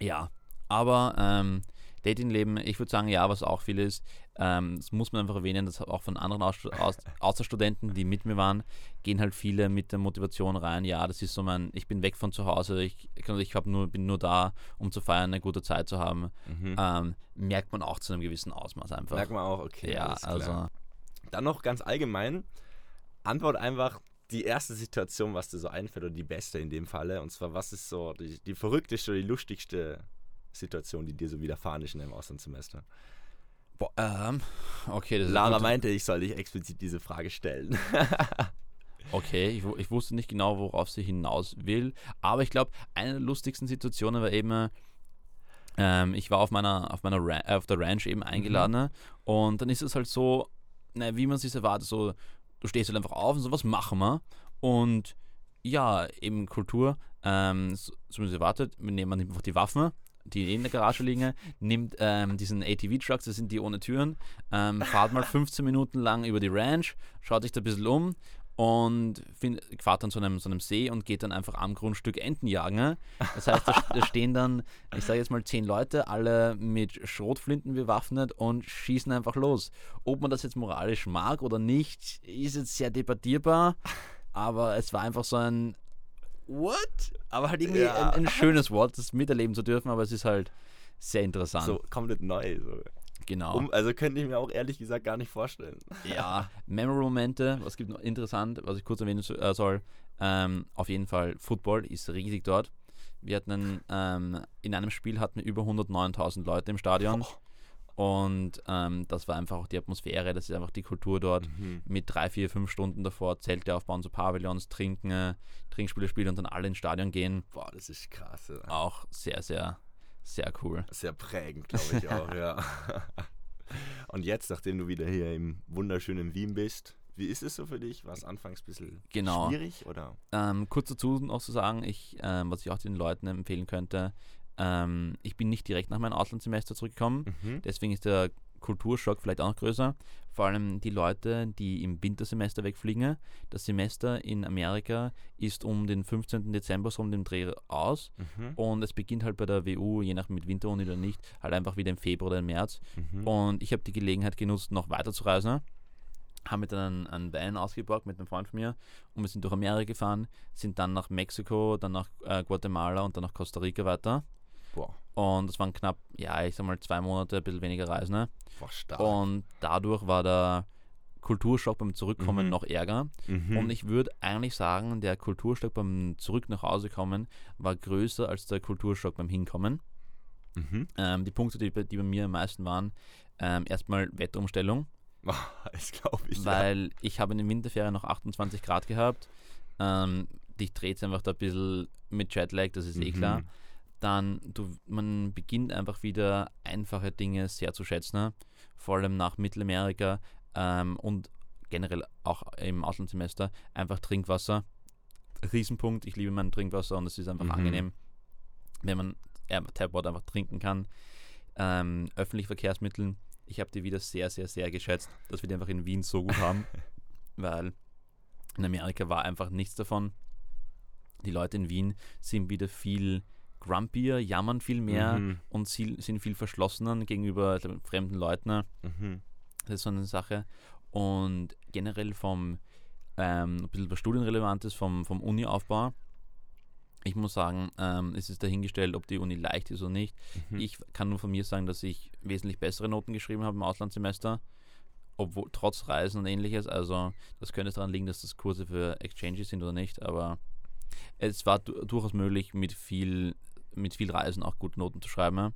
[SPEAKER 3] ja, aber ähm, Datingleben, ich würde sagen, ja, was auch viel ist, ähm, das muss man einfach erwähnen, dass auch von anderen Aus Aus Austauschstudenten, die mit mir waren, gehen halt viele mit der Motivation rein, ja, das ist so mein, ich bin weg von zu Hause, ich, ich hab nur, bin nur da, um zu feiern, eine gute Zeit zu haben,
[SPEAKER 2] Mhm.
[SPEAKER 3] ähm, merkt man auch zu einem gewissen Ausmaß einfach.
[SPEAKER 2] Merkt man auch, okay.
[SPEAKER 3] ja, also
[SPEAKER 2] Dann noch ganz allgemein, antwort einfach die erste Situation, was dir so einfällt, oder die beste in dem Falle. Und zwar, was ist so die, die verrückteste oder die lustigste Situation, die dir so widerfahren ist in deinem Auslandssemester?
[SPEAKER 3] boah, ähm, okay,
[SPEAKER 2] Lara meinte, ich soll dich explizit diese Frage stellen.
[SPEAKER 3] Okay, ich, ich wusste nicht genau, worauf sie hinaus will, aber ich glaube, eine der lustigsten Situationen war eben, ähm, ich war auf meiner, auf meiner Ra äh, auf der Ranch eben eingeladen ne? und dann ist es halt so, na, wie man es sich erwartet, so, du stehst halt einfach auf und so, was machen wir? Und ja, eben Kultur, ähm, so, es erwartet, wir nehmen einfach die Waffen, die in der Garage liegen, nimmt ähm, diesen ATV-Trucks, das sind die ohne Türen, ähm, fahrt mal 15 Minuten lang über die Ranch, schaut sich da ein bisschen um und find, fahrt dann zu einem, zu einem See und geht dann einfach am Grundstück Enten jagen. Das heißt, da, da stehen dann, ich sage jetzt mal zehn Leute, alle mit Schrotflinten bewaffnet und schießen einfach los. Ob man das jetzt moralisch mag oder nicht, ist jetzt sehr debattierbar, aber es war einfach so ein What? Aber halt irgendwie
[SPEAKER 2] Ja.
[SPEAKER 3] ein, ein schönes Wort, das miterleben zu dürfen, aber es ist halt sehr interessant.
[SPEAKER 2] so komplett neu. So.
[SPEAKER 3] genau.
[SPEAKER 2] Um, also könnte ich mir auch ehrlich gesagt gar nicht vorstellen.
[SPEAKER 3] Ja, Memory-Momente, was gibt noch interessant, was ich kurz erwähnen äh, soll. Ähm, auf jeden Fall, Football ist riesig dort. Wir hatten einen, ähm, in einem Spiel hatten wir über 109.000 Leute im Stadion. Und ähm, das war einfach auch die Atmosphäre, das ist einfach die Kultur dort.
[SPEAKER 2] Mhm.
[SPEAKER 3] Mit drei, vier, fünf Stunden davor Zelte aufbauen, so Pavillons, trinken, äh, Trinkspiele spielen und dann alle ins Stadion gehen.
[SPEAKER 2] Boah, das ist krass. Ja.
[SPEAKER 3] Auch sehr, sehr, sehr cool.
[SPEAKER 2] Sehr prägend, glaube ich auch, ja. Und jetzt, nachdem du wieder hier im wunderschönen Wien bist, wie ist es so für dich? War es anfangs ein bisschen
[SPEAKER 3] Genau.
[SPEAKER 2] schwierig? Oder?
[SPEAKER 3] Ähm, kurz dazu noch zu sagen, ich, ähm, was ich auch den Leuten empfehlen könnte, ähm, ich bin nicht direkt nach meinem Auslandssemester zurückgekommen,
[SPEAKER 2] Mhm.
[SPEAKER 3] deswegen ist der Kulturschock vielleicht auch noch größer. Vor allem die Leute, die im Wintersemester wegfliegen. Das Semester in Amerika ist um den 15. Dezember so um den Dreh aus
[SPEAKER 2] Mhm.
[SPEAKER 3] und es beginnt halt bei der WU, je nach mit Winteruni oder nicht, halt einfach wieder im Februar oder im März.
[SPEAKER 2] Mhm.
[SPEAKER 3] Und ich habe die Gelegenheit genutzt, noch weiter zu reisen. Haben mir dann einen, Van ausgeborgt mit einem Freund von mir und wir sind durch Amerika gefahren, sind dann nach Mexiko, dann nach äh, Guatemala und dann nach Costa Rica weiter.
[SPEAKER 2] Boah,
[SPEAKER 3] Und das waren knapp, ja, ich sag mal zwei Monate, ein bisschen weniger Reisen. Ne?
[SPEAKER 2] boah stark.
[SPEAKER 3] Und dadurch war der Kulturschock beim Zurückkommen
[SPEAKER 2] Mhm.
[SPEAKER 3] noch ärger.
[SPEAKER 2] Mhm.
[SPEAKER 3] Und ich würde eigentlich sagen, der Kulturschock beim Zurück nach Hause kommen war größer als der Kulturschock beim Hinkommen.
[SPEAKER 2] mhm.
[SPEAKER 3] Ähm, die Punkte, die, bei- die bei mir am meisten waren, ähm, erstmal Wetterumstellung.
[SPEAKER 2] Das glaube ich. ja.
[SPEAKER 3] weil ich habe in den Winterferien noch 28 Grad gehabt. Ähm, dich dreht einfach da ein bisschen mit Jetlag, das ist eh
[SPEAKER 2] Mhm.
[SPEAKER 3] klar. Dann, du, man beginnt einfach wieder einfache Dinge sehr zu schätzen, ne? vor allem nach Mittelamerika ähm, und generell auch im Auslandssemester einfach Trinkwasser. Riesenpunkt, ich liebe mein Trinkwasser und es ist einfach
[SPEAKER 2] Mhm.
[SPEAKER 3] angenehm, wenn man ja, Tapwater einfach trinken kann. Ähm, öffentliche Verkehrsmittel, ich habe die wieder sehr, sehr, sehr geschätzt, dass wir die einfach in Wien so gut haben, weil in Amerika war einfach nichts davon. Die Leute in Wien sind wieder viel grumpier, jammern viel mehr
[SPEAKER 2] Mhm.
[SPEAKER 3] und sie- sind viel verschlossener gegenüber fremden Leuten.
[SPEAKER 2] Mhm.
[SPEAKER 3] Das ist so eine Sache. Und generell vom, ähm, ein bisschen was Studienrelevantes, vom, vom Uni-Aufbau. Ich muss sagen, ähm, es ist dahingestellt, ob die Uni leicht ist oder nicht.
[SPEAKER 2] Mhm.
[SPEAKER 3] Ich kann nur von mir sagen, dass ich wesentlich bessere Noten geschrieben habe im Auslandssemester, obwohl trotz Reisen und ähnliches. Also das könnte daran liegen, dass das Kurse für Exchanges sind oder nicht, aber es war du durchaus möglich, mit viel, mit viel Reisen auch gute Noten zu schreiben. ja.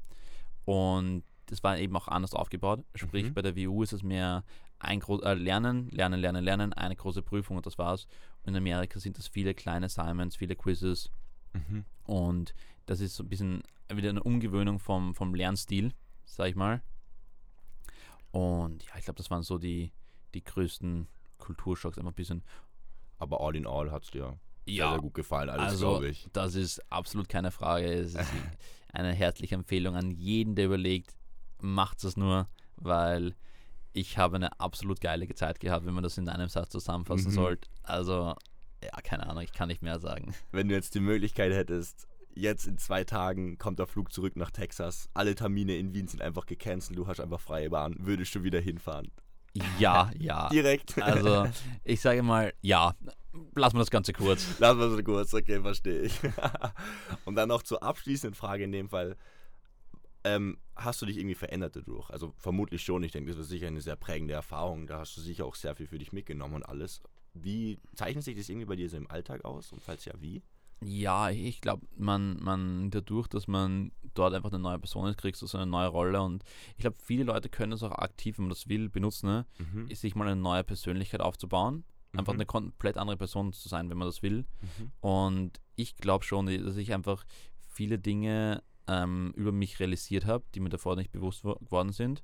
[SPEAKER 3] Und das war eben auch anders aufgebaut. Sprich,
[SPEAKER 2] Mhm.
[SPEAKER 3] bei der WU ist es mehr ein Gro äh, Lernen, Lernen, Lernen, Lernen, eine große Prüfung und das war's. Und in Amerika sind das viele kleine Assignments, viele Quizzes.
[SPEAKER 2] Mhm.
[SPEAKER 3] Und das ist so ein bisschen wieder eine Umgewöhnung vom, vom Lernstil, sag ich mal. Und ja, ich glaube, das waren so die, die größten Kulturschocks. Einfach ein bisschen.
[SPEAKER 2] Aber all in all hat es dir
[SPEAKER 3] Ja,
[SPEAKER 2] sehr gut gefallen, alles
[SPEAKER 3] also
[SPEAKER 2] glaube ich.
[SPEAKER 3] das ist absolut keine Frage. Es ist eine herzliche Empfehlung an jeden, der überlegt, macht es nur, weil ich habe eine absolut geile Zeit gehabt, wenn man das in einem Satz zusammenfassen
[SPEAKER 2] Mhm.
[SPEAKER 3] sollte. Also, ja, keine Ahnung, ich kann nicht mehr sagen.
[SPEAKER 2] Wenn du jetzt die Möglichkeit hättest, jetzt in zwei Tagen kommt der Flug zurück nach Texas, alle Termine in Wien sind einfach gecancelt, du hast einfach freie Bahn, würdest du wieder hinfahren?
[SPEAKER 3] Ja, ja.
[SPEAKER 2] Direkt.
[SPEAKER 3] Also, ich sage mal, ja, lassen wir das Ganze kurz.
[SPEAKER 2] Lass mal so kurz, okay, verstehe ich. Und dann noch zur abschließenden Frage in dem Fall. Ähm, hast du dich irgendwie verändert dadurch? Also vermutlich schon. Ich denke, das war sicher eine sehr prägende Erfahrung. Da hast du sicher auch sehr viel für dich mitgenommen und alles. Wie zeichnet sich das irgendwie bei dir so im Alltag aus? Und falls ja, wie?
[SPEAKER 3] Ja, ich glaube, man, man dadurch, dass man dort einfach eine neue Person ist, kriegst du so eine neue Rolle und ich glaube, viele Leute können das auch aktiv, wenn man das will, benutzen, ne?
[SPEAKER 2] Mhm.
[SPEAKER 3] sich mal eine neue Persönlichkeit aufzubauen. Einfach
[SPEAKER 2] Mhm.
[SPEAKER 3] eine komplett andere Person zu sein, wenn man das will.
[SPEAKER 2] Mhm.
[SPEAKER 3] Und ich glaube schon, dass ich einfach viele Dinge ähm, über mich realisiert habe, die mir davor nicht bewusst wo- geworden sind.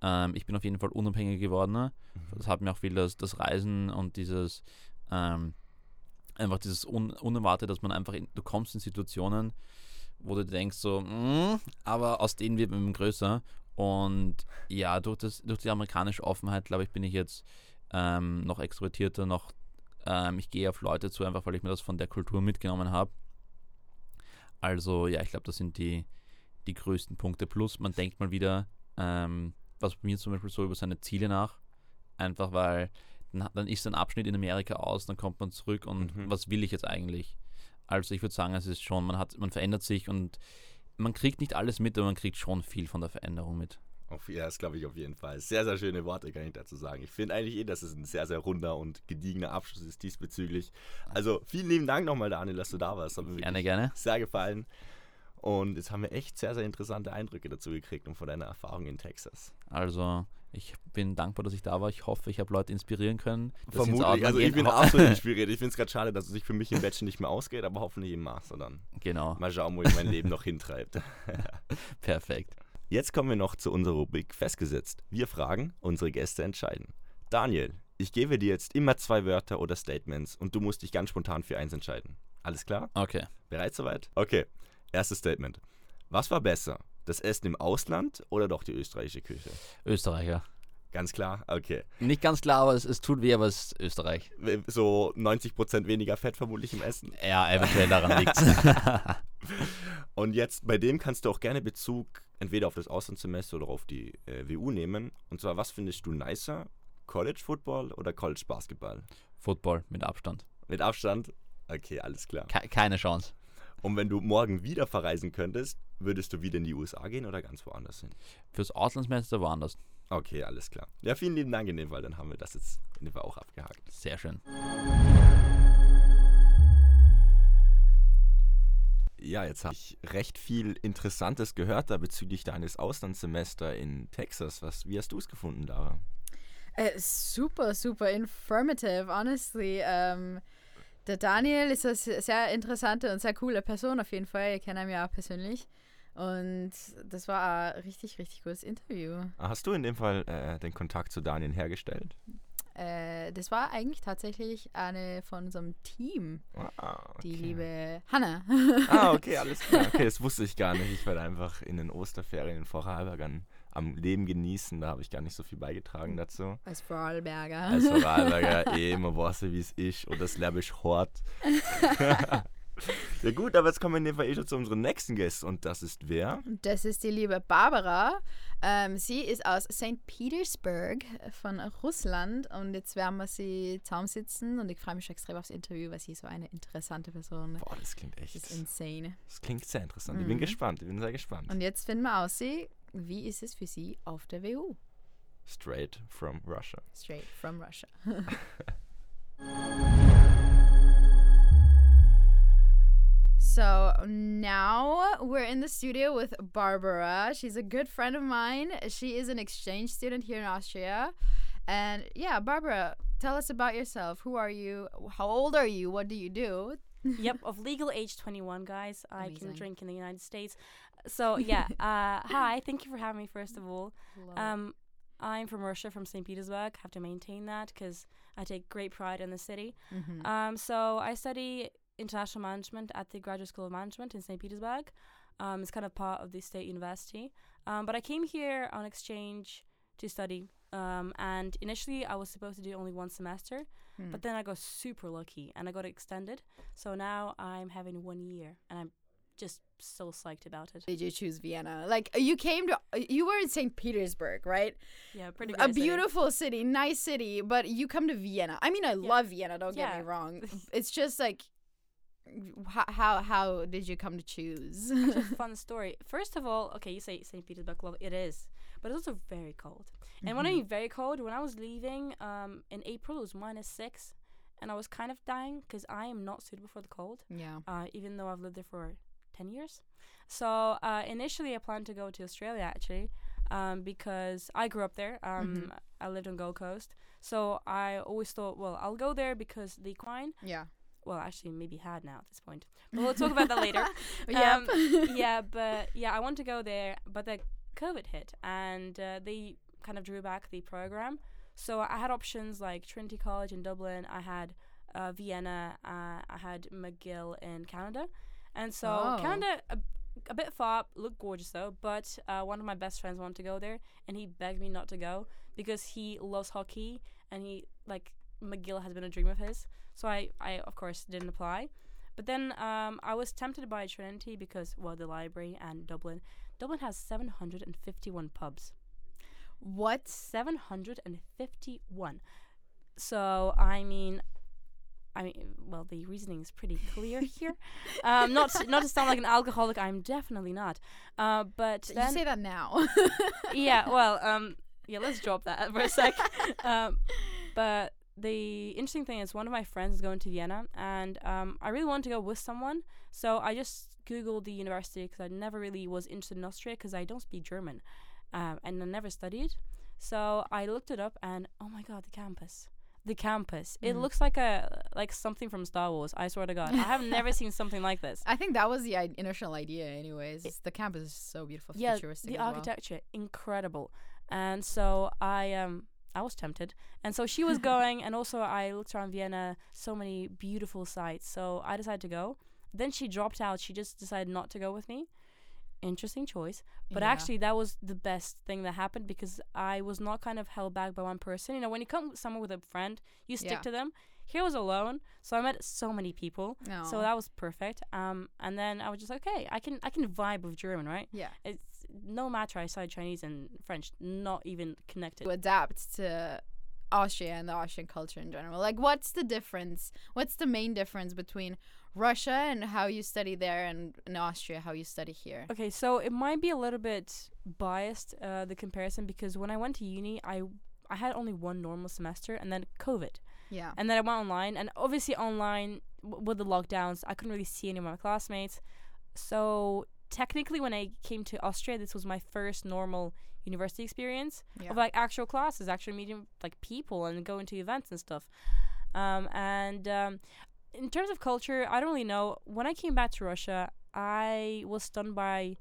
[SPEAKER 3] Ähm, ich bin auf jeden Fall unabhängiger geworden.
[SPEAKER 2] Mhm.
[SPEAKER 3] Das hat mir auch viel das, das Reisen und dieses ähm, einfach dieses Un Unerwartete, dass man einfach in, du kommst in Situationen, wo du denkst so, mm, aber aus denen wird man größer. Und ja, durch, das, durch die amerikanische Offenheit, glaube ich, bin ich jetzt ähm, noch extrovertierter, noch ähm, ich gehe auf Leute zu, einfach weil ich mir das von der Kultur mitgenommen habe. Also ja, ich glaube, das sind die, die größten Punkte. Plus, man denkt mal wieder, ähm, was bei mir zum Beispiel so über seine Ziele nach. Einfach weil dann, dann ist ein Abschnitt in Amerika aus, dann kommt man zurück und
[SPEAKER 2] Mhm.
[SPEAKER 3] was will ich jetzt eigentlich? Also ich würde sagen, es ist schon, man hat, man verändert sich und man kriegt nicht alles mit, aber man kriegt schon viel von der Veränderung mit.
[SPEAKER 2] Auf, ja, das glaube ich auf jeden Fall. Sehr, sehr schöne Worte kann ich dazu sagen. Ich finde eigentlich eh, dass es ein sehr, sehr runder und gediegener Abschluss ist diesbezüglich. Also vielen lieben Dank nochmal, Daniel, dass du da warst. Hat mir
[SPEAKER 3] Gerne, gerne.
[SPEAKER 2] Sehr gefallen. Und jetzt haben wir echt sehr, sehr interessante Eindrücke dazu gekriegt und von deiner Erfahrung in Texas.
[SPEAKER 3] Also ich bin dankbar, dass ich da war. Ich hoffe, ich habe Leute inspirieren können.
[SPEAKER 2] Vermutlich. Also ich bin absolut inspiriert. Ich finde es gerade schade, dass es sich für mich im Bachelor nicht mehr ausgeht, aber hoffentlich im Master dann.
[SPEAKER 3] Genau,
[SPEAKER 2] Mal schauen, wo ich mein Leben noch hintreibt.
[SPEAKER 3] perfekt.
[SPEAKER 2] Jetzt kommen wir noch zu unserer Rubrik Festgesetzt. Wir fragen, unsere Gäste entscheiden. Daniel, ich gebe dir jetzt immer zwei Wörter oder Statements und du musst dich ganz spontan für eins entscheiden. Alles klar?
[SPEAKER 3] Okay.
[SPEAKER 2] Bereit soweit? Okay. Erstes Statement. Was war besser? Das Essen im Ausland oder doch die österreichische Küche?
[SPEAKER 3] Österreicher.
[SPEAKER 2] Ganz klar? Okay.
[SPEAKER 3] Nicht ganz klar, aber es, es tut weh, aber es ist Österreich.
[SPEAKER 2] So 90% weniger Fett vermutlich im Essen.
[SPEAKER 3] Ja, eventuell daran liegt
[SPEAKER 2] Und jetzt bei dem kannst du auch gerne Bezug entweder auf das Auslandssemester oder auf die äh, WU nehmen. Und zwar, was findest du nicer? College Football oder College Basketball?
[SPEAKER 3] Football mit Abstand.
[SPEAKER 2] Mit Abstand? Okay, alles klar.
[SPEAKER 3] Ke keine Chance.
[SPEAKER 2] Und wenn du morgen wieder verreisen könntest, würdest du wieder in die USA gehen oder ganz woanders hin?
[SPEAKER 3] Fürs Auslandssemester woanders.
[SPEAKER 2] Okay, alles klar. Ja, vielen lieben Dank in dem Fall. Dann haben wir das jetzt in dem Fall auch abgehakt.
[SPEAKER 3] Sehr schön.
[SPEAKER 2] Ja, jetzt habe ich recht viel Interessantes gehört da bezüglich deines Auslandssemesters in Texas. Was, wie hast du es gefunden, Lara?
[SPEAKER 1] Äh, super, super informative, honestly. Ähm, der Daniel ist eine se- sehr interessante und sehr coole Person auf jeden Fall. Ich kenne ihn ja auch persönlich. Und das war ein richtig, richtig gutes Interview.
[SPEAKER 2] Hast du in dem Fall äh, den Kontakt zu Daniel hergestellt?
[SPEAKER 1] Äh, das war eigentlich tatsächlich eine von unserem Team,
[SPEAKER 2] Ah,
[SPEAKER 1] die
[SPEAKER 2] okay.
[SPEAKER 1] liebe Hannah.
[SPEAKER 2] Ah, okay, alles klar. Okay, das wusste ich gar nicht. Ich war einfach in den Osterferien in Vorarlberg an- am Leben genießen. Da habe ich gar nicht so viel beigetragen dazu.
[SPEAKER 1] Als Vorarlberger.
[SPEAKER 2] Als Vorarlberger eh, man weiß ja, wie es ist. Und das lebe ich hart. Ja gut, aber jetzt kommen wir in dem Fall eh schon zu unserem nächsten Gast und das ist wer?
[SPEAKER 1] Das ist die liebe Barbara. Ähm, sie ist aus St. Petersburg von Russland und jetzt werden wir sie zusammensitzen und ich freue mich schon extrem aufs Interview, weil sie ist so eine interessante Person.
[SPEAKER 2] Boah, das klingt echt.
[SPEAKER 1] Das ist insane.
[SPEAKER 2] Das klingt sehr interessant. Ich bin
[SPEAKER 1] Mhm.
[SPEAKER 2] gespannt, ich bin sehr gespannt.
[SPEAKER 1] Und jetzt finden wir aus, sie, wie ist es für sie auf der WU?
[SPEAKER 2] Straight from Russia.
[SPEAKER 1] Straight from Russia. So now we're in the studio with Barbara. She's a good friend of mine. She is an exchange student here in Austria. And yeah, Barbara, tell us about yourself. Who are you? How old are you? What do you do?
[SPEAKER 4] yep, of legal age 21, guys. I
[SPEAKER 1] Amazing.
[SPEAKER 4] can drink in the United States. So, yeah, uh, hi, thank you for having me, first of all. Um, I'm from Russia, from St. Petersburg. Have to maintain that because I take great pride in the city.
[SPEAKER 1] Mhm.
[SPEAKER 4] Um, so, I study international management at the Graduate School of Management in St. Petersburg. Um, it's kind of part of the state university. Um, but I came here on exchange to study. Um, and initially, I was supposed to do only one semester.
[SPEAKER 1] Hmm.
[SPEAKER 4] But then I got super lucky and I got extended. So now I'm having one year and I'm just so psyched about it.
[SPEAKER 1] did you choose Vienna? Like you came to, you were in St. Petersburg, right?
[SPEAKER 4] Yeah, pretty
[SPEAKER 1] a
[SPEAKER 4] great city.
[SPEAKER 1] beautiful city, nice city, but you come to Vienna. I mean, I love Vienna. Don't get me wrong. It's just like, how how, how did you come to choose?
[SPEAKER 4] Such a fun story. First of all, okay, you say St. Petersburg, love it is, but it's also very cold. And when I
[SPEAKER 1] Mhm.
[SPEAKER 4] mean very cold, when I was leaving um, in April, it was minus six, and I was kind of dying because I am not suitable for the cold.
[SPEAKER 1] yeah.
[SPEAKER 4] uh, even though I've lived there for 10 years. So uh, initially, I planned to go to Australia actually um, because I grew up there. Um, I lived on Gold Coast. So I always thought, well, I'll go there because the equine,
[SPEAKER 1] Yeah.
[SPEAKER 4] Well, actually, maybe had now at this point. But we'll talk about that later.
[SPEAKER 1] yep.
[SPEAKER 4] Um, yeah, but yeah, I want to go there, but the COVID hit and uh, they kind of drew back the program. So I had options like Trinity College in Dublin. I had uh, Vienna. Uh, I had McGill in Canada, and so
[SPEAKER 1] Oh.
[SPEAKER 4] Canada a, a bit far, looked gorgeous though. But uh, one of my best friends wanted to go there, and he begged me not to go because he loves hockey and he like McGill has been a dream of his. So I, I of course didn't apply. But then um, I was tempted by Trinity because well the library and Dublin. Dublin has 751 pubs.
[SPEAKER 1] what?
[SPEAKER 4] 751. So I mean, I mean, well, the reasoning is pretty clear here. Um, not to, not to sound like an alcoholic, I'm definitely not. Uh, but
[SPEAKER 1] You say that now.
[SPEAKER 4] yeah, well, um, yeah, let's drop that for a sec. um, but the interesting thing is, one of my friends is going to Vienna, and um, I really wanted to go with someone. So I just googled the university because I never really was interested in Austria because I don't speak German, um, and I never studied. So I looked it up, and oh my god, the campus. The campus. It
[SPEAKER 1] Mm.
[SPEAKER 4] looks like a like something from Star Wars. I swear to God, I have never seen something like this.
[SPEAKER 1] I think that was the I- initial idea, anyways. It's- the campus is so beautiful,
[SPEAKER 4] yeah,
[SPEAKER 1] futuristic.
[SPEAKER 4] the
[SPEAKER 1] as well.
[SPEAKER 4] architecture incredible, and so I um I was tempted, and so she was going, and also I looked around Vienna, so many beautiful sights. So I decided to go. Then she dropped out. She just decided not to go with me. Interesting choice, but
[SPEAKER 1] Yeah.
[SPEAKER 4] actually that was the best thing that happened because I was not kind of held back by one person. You know, when you come somewhere with a friend, you stick
[SPEAKER 1] Yeah.
[SPEAKER 4] to them. Here I was alone, so I met so many people.
[SPEAKER 1] No.
[SPEAKER 4] So that was perfect. Um, and then I was just like, okay, I can I can vibe with German, right?
[SPEAKER 1] yeah.
[SPEAKER 4] It's no matter I studied Chinese and French, not even connected.
[SPEAKER 1] to adapt to Austria and the Austrian culture in general. Like, what's the difference? What's the main difference between Russia and how you study there, and in Austria how you study here?
[SPEAKER 4] Okay, so it might be a little bit biased uh, the comparison because when I went to uni, I I had only one normal semester and then COVID,
[SPEAKER 1] Yeah.
[SPEAKER 4] and then I went online, and obviously online w- with the lockdowns, I couldn't really see any of my classmates. So technically, when I came to Austria, this was my first normal university experience
[SPEAKER 1] Yeah.
[SPEAKER 4] of like actual classes, actually meeting like people and going to events and stuff. Um, and um, in terms of culture, I don't really know. When I came back to Russia, I was stunned by,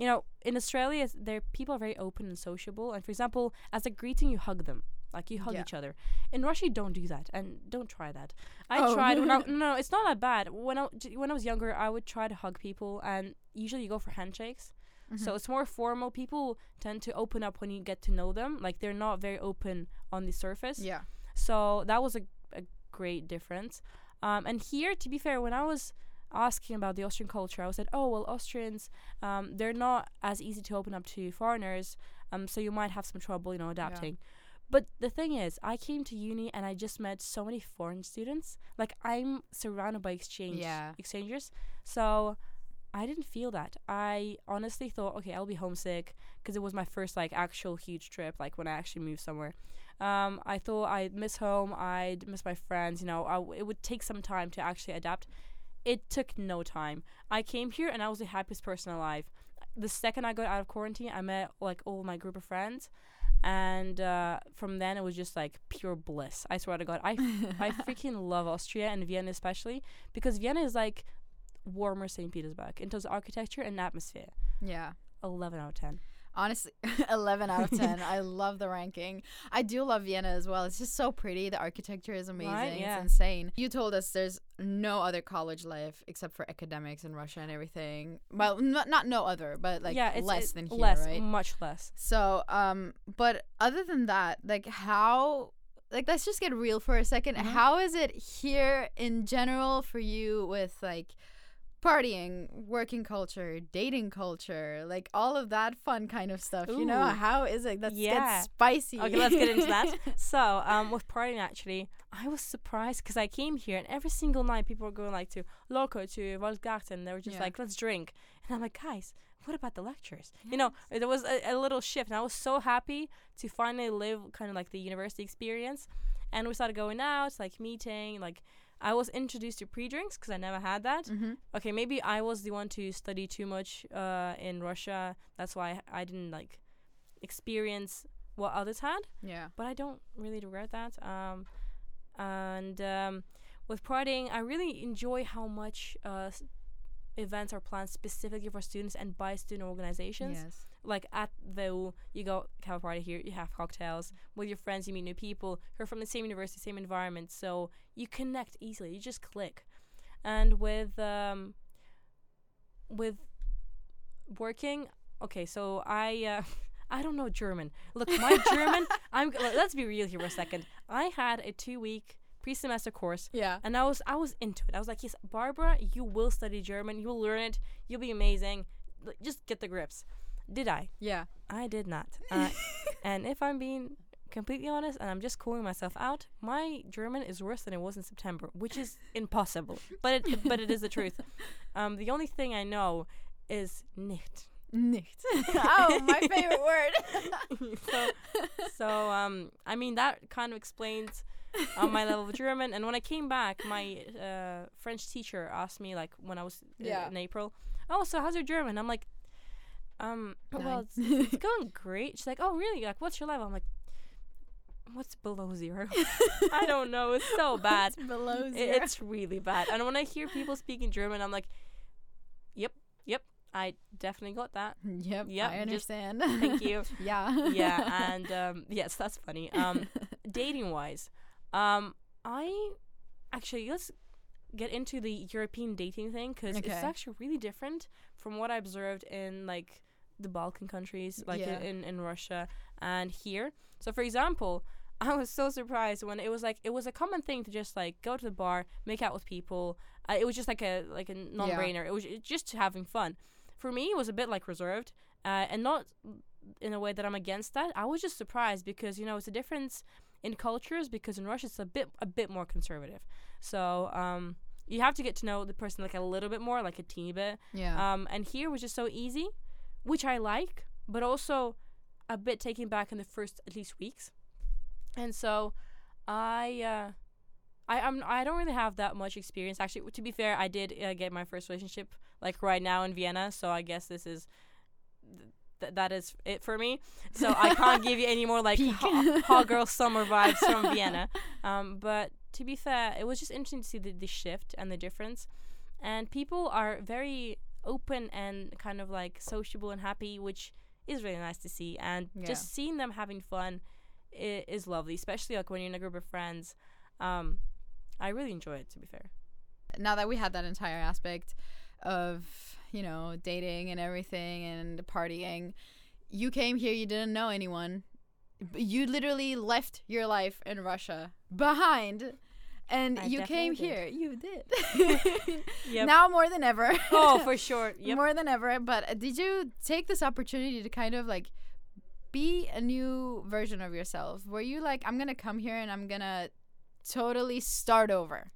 [SPEAKER 4] you know, in Australia, there people are very open and sociable. And for example, as a greeting, you hug them. Like you hug
[SPEAKER 1] Yeah.
[SPEAKER 4] each other. In Russia, you don't do that, and don't try that. I
[SPEAKER 1] Oh.
[SPEAKER 4] tried. When I, no, no, it's not that bad. When I when I was younger, I would try to hug people, and usually you go for handshakes.
[SPEAKER 1] Mm-hmm.
[SPEAKER 4] So it's more formal. People tend to open up when you get to know them. Like they're not very open on the surface.
[SPEAKER 1] yeah.
[SPEAKER 4] So that was a, a great difference. Um, and here, to be fair, when I was asking about the Austrian culture, I was said, oh well, Austrians, um, they're not as easy to open up to foreigners, um, so you might have some trouble, you know, adapting. Yeah. But the thing is, I came to uni and I just met so many foreign students. Like I'm surrounded by exchange
[SPEAKER 1] Yeah.
[SPEAKER 4] exchangers, so I didn't feel that. I honestly thought, okay, I'll be homesick because it was my first like actual huge trip, like when I actually moved somewhere. Um, I thought I'd miss home, I'd miss my friends. You know, w- it would take some time to actually adapt. It took no time. I came here and I was the happiest person alive. The second I got out of quarantine, I met like all my group of friends, and uh, from then it was just like pure bliss. I swear to God, I I freaking love Austria and Vienna especially because Vienna is like warmer St. Petersburg in terms of architecture and atmosphere.
[SPEAKER 1] yeah.
[SPEAKER 4] 11 out of 10.
[SPEAKER 1] Honestly, 11 out of 10. I love the ranking. I do love Vienna as well. It's just so pretty. The architecture is amazing.
[SPEAKER 4] Yeah.
[SPEAKER 1] It's insane. You told us there's no other college life except for academics in Russia and everything. Well, not, not no other, but like
[SPEAKER 4] yeah, it's
[SPEAKER 1] less
[SPEAKER 4] it's
[SPEAKER 1] than here,
[SPEAKER 4] less,
[SPEAKER 1] right?
[SPEAKER 4] much less.
[SPEAKER 1] So, um, but other than that, like how, like let's just get real for a 2nd
[SPEAKER 4] Mhm.
[SPEAKER 1] How is it here in general for you with like partying, working culture, dating culture, like all of that fun kind of stuff? You know, how is it? Let's
[SPEAKER 4] Yeah.
[SPEAKER 1] get spicy.
[SPEAKER 4] Okay, let's get into that. So, um, with partying, actually, I was surprised because I came here and every single night people were going like to Loco, to Waldgarten. They were just
[SPEAKER 1] Yeah.
[SPEAKER 4] like, let's drink. And I'm like, guys, what about the lectures? You know, there was a, a little shift, and I was so happy to finally live kind of like the university experience. And we started going out, like meeting, like. I was introduced to pre-drinks because I never had that.
[SPEAKER 1] hmm
[SPEAKER 4] Okay, maybe I was the one to study too much uh, in Russia. That's why I didn't like experience what others had.
[SPEAKER 1] Yeah.
[SPEAKER 4] But I don't really regret that. Um, and um, with partying, I really enjoy how much uh, events are planned specifically for students and by student organizations.
[SPEAKER 1] Yes.
[SPEAKER 4] Like at the you go have a party here, you have cocktails with your friends, you meet new people who are from the same university, same environment, so you connect easily. You just click. And with um, with working, okay, so I uh, I don't know German. Look, my German. I'm. Let's be real here for a second. I had a two week pre semester course
[SPEAKER 1] Yeah.
[SPEAKER 4] and I was I was into it. I was like, yes, Barbara, you will study German. You will learn it. You'll be amazing. Like, Just get the grips. Did I?
[SPEAKER 1] Yeah.
[SPEAKER 4] I did not. Uh, and if I'm being completely honest, and I'm just calling myself out, my German is worse than it was in September, which is impossible. But it but it is the truth. Um, the only thing I know is nicht.
[SPEAKER 1] Nicht. oh, my favorite word.
[SPEAKER 4] so, so um, I mean that kind of explains uh, my level of German. And when I came back, my uh, French teacher asked me like when I was uh,
[SPEAKER 1] Yeah.
[SPEAKER 4] in April, "Oh, so how's your German?" I'm like, um, well, it's, it's going great. She's like, "Oh, really? Like, what's your level?" I'm like, "What's below zero? I don't know. It's so bad.
[SPEAKER 1] It's below zero.
[SPEAKER 4] It's really bad." And when I hear people speaking German, I'm like, "Yep, yep, I definitely got that.
[SPEAKER 1] Yep.
[SPEAKER 4] Yep,
[SPEAKER 1] I
[SPEAKER 4] just-
[SPEAKER 1] understand.
[SPEAKER 4] Thank you."
[SPEAKER 1] yeah.
[SPEAKER 4] yeah, and um, yes, that's funny. Um, dating wise, um, I actually let's get into the European dating thing because
[SPEAKER 1] Okay.
[SPEAKER 4] it's actually really different from what I observed in like the Balkan countries, like
[SPEAKER 1] Yeah.
[SPEAKER 4] in, in Russia and here. So, for example, I was so surprised when it was like it was a common thing to just like go to the bar, make out with people. Uh, it was just like a like a non brainer. It was just having fun. For me, it was a bit like reserved, uh, and not in a way that I'm against that. I was just surprised because you know it's a difference in cultures because in Russia it's a bit a bit more conservative. So um, you have to get to know the person like a little bit more, like a teeny bit.
[SPEAKER 1] Yeah.
[SPEAKER 4] Um, and here was just so easy, which I like, but also a bit taken back in the first at least weeks. And so I uh, I I'm I don't really have that much experience actually. To be fair, I did uh, get my first relationship like right now in Vienna, so I guess this is. Th- that is it for me. So I can't give you any more like hot girl summer vibes from Vienna. Um, but to be fair, it was just interesting to see the, the shift and the difference. And people are very open and kind of like sociable and happy, which is really nice to see. And
[SPEAKER 1] Yeah.
[SPEAKER 4] just seeing them having fun i- is lovely, especially like when you're in a group of friends. Um, I really enjoy it, to be fair.
[SPEAKER 1] now that we had that entire aspect of you know dating and everything and partying you came here you didn't know anyone you literally left your life in russia behind and
[SPEAKER 4] I
[SPEAKER 1] you came
[SPEAKER 4] did.
[SPEAKER 1] here. You did.
[SPEAKER 4] Yep.
[SPEAKER 1] Now more than ever.
[SPEAKER 4] oh, for sure. Yep.
[SPEAKER 1] More than ever. But uh, did you take this opportunity to kind of like be a new version of yourself? Were you like, I'm gonna come here and I'm gonna totally start over?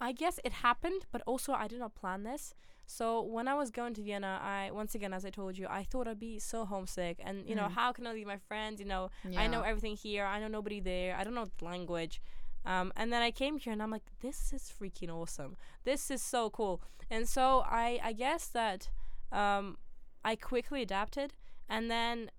[SPEAKER 4] I guess it happened, but also I did not plan this. So when I was going to Vienna, I once again, as I told you, I thought I'd be so homesick, and you know,
[SPEAKER 1] Mm.
[SPEAKER 4] how can I leave my friends? You know, I know everything here. I know nobody there. I don't know the language. Um, and then I came here, and I'm like, this is freaking awesome. This is so cool. And so I, I guess that um, I quickly adapted, and then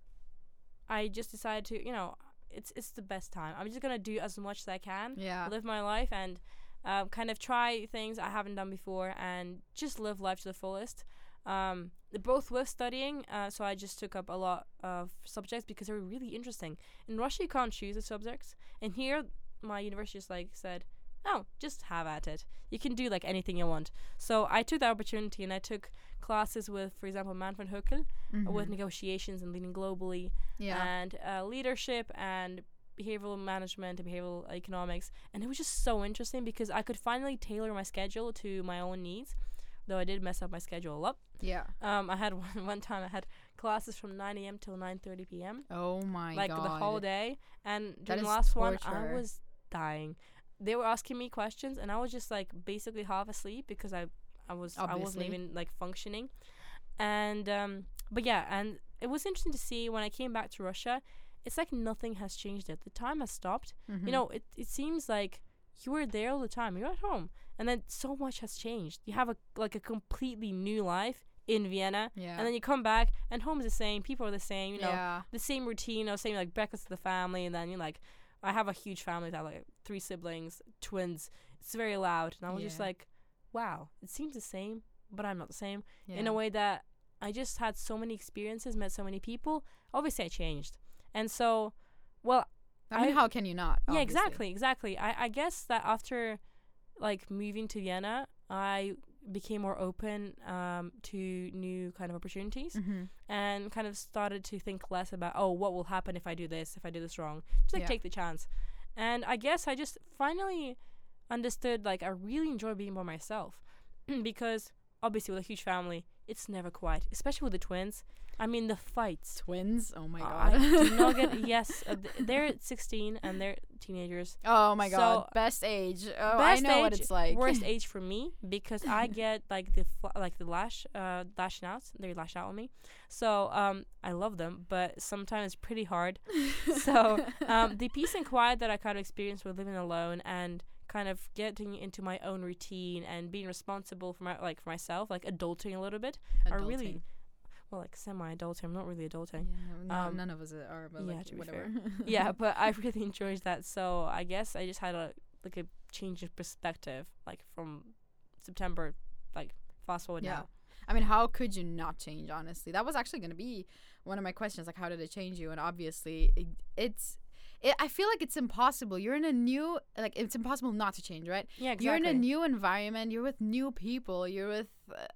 [SPEAKER 4] I just decided to, you know, it's it's the best time. I'm just gonna do as much as I can
[SPEAKER 1] Yeah.
[SPEAKER 4] live my life and uh, kind of try things I haven't done before and just live life to the fullest. Um, both with studying, uh, so I just took up a lot of subjects because they were really interesting. In Russia, you can't choose the subjects, and here my university just like said, "Oh, just have at it. You can do like anything you want." So I took that opportunity and I took classes with, for example, Manfred Huckel with
[SPEAKER 1] Mhm.
[SPEAKER 4] negotiations and leading globally
[SPEAKER 1] Yeah.
[SPEAKER 4] and uh, leadership and behavioral management and behavioral economics and it was just so interesting because i could finally tailor my schedule to my own needs though i did mess up my schedule a lot.
[SPEAKER 1] Yeah.
[SPEAKER 4] um, i had one, one time i had classes from 9 a.m till 9.30 p.m
[SPEAKER 1] Oh my
[SPEAKER 4] like
[SPEAKER 1] god.
[SPEAKER 4] Like the whole day. And during the last one i was dying. They were asking me questions and i was just like basically half asleep because i i was i wasn't even like functioning. And um but yeah and it was interesting to see when i came back to russia it's like nothing has changed yet. The time has stopped.
[SPEAKER 1] Mhm.
[SPEAKER 4] you know it, it seems like you were there all the time. You're at home. And then so much has changed. You have a like a completely new life in vienna.
[SPEAKER 1] Yeah.
[SPEAKER 4] and then you come back and home is the same. People are the same you know.
[SPEAKER 1] Yeah.
[SPEAKER 4] the same routine, you know, same like breakfast with the family, and then you know, like I have a huge family that like three siblings, twins. It's very loud, and I was just like, wow, it seems the same, but I'm not the same.
[SPEAKER 1] Yeah.
[SPEAKER 4] in a way that I just had so many experiences, met so many people. Obviously, I changed, and so, well,
[SPEAKER 1] I mean,
[SPEAKER 4] I-
[SPEAKER 1] how can you not?
[SPEAKER 4] yeah,
[SPEAKER 1] obviously?
[SPEAKER 4] exactly, exactly. I I guess that after like moving to Vienna, I became more open um, to new kind of opportunities
[SPEAKER 1] Mhm.
[SPEAKER 4] and kind of started to think less about oh what will happen if I do this if I do this wrong just like
[SPEAKER 1] Yeah.
[SPEAKER 4] take the chance and I guess I just finally understood like I really enjoy being by myself because obviously with a huge family it's never quiet especially with the twins I mean the fights
[SPEAKER 1] Twins. Oh my
[SPEAKER 4] I
[SPEAKER 1] god.
[SPEAKER 4] do not get yes uh, they're 16 and they're teenagers
[SPEAKER 1] oh my god.
[SPEAKER 4] So,
[SPEAKER 1] Best age. Oh,
[SPEAKER 4] best
[SPEAKER 1] I know
[SPEAKER 4] age,
[SPEAKER 1] what it's like.
[SPEAKER 4] worst age for me because I get like the fl- like the lash uh lashing out. They lash out on me, so um I love them, but sometimes it's pretty hard. so um the peace and quiet that I kind of experienced with living alone and kind of getting into my own routine and being responsible for my like for myself, like adulting a little bit. are really
[SPEAKER 1] Adulting.
[SPEAKER 4] Well like semi adulting. I'm not really adulting.
[SPEAKER 1] no, no,
[SPEAKER 4] um,
[SPEAKER 1] none of us are, but
[SPEAKER 4] yeah,
[SPEAKER 1] like,
[SPEAKER 4] to be
[SPEAKER 1] whatever.
[SPEAKER 4] yeah, but I really enjoyed that. So I guess I just had a like a change of perspective, like from September, like fast forward
[SPEAKER 1] Yeah.
[SPEAKER 4] now.
[SPEAKER 1] I mean, how could you not change? Honestly, that was actually going to be one of my questions. Like, how did it change you? And obviously, it, it's. It, I feel like it's impossible. You're in a new, like, it's impossible not to change, right?
[SPEAKER 4] Yeah, exactly.
[SPEAKER 1] You're in a new environment. You're with new people. You're with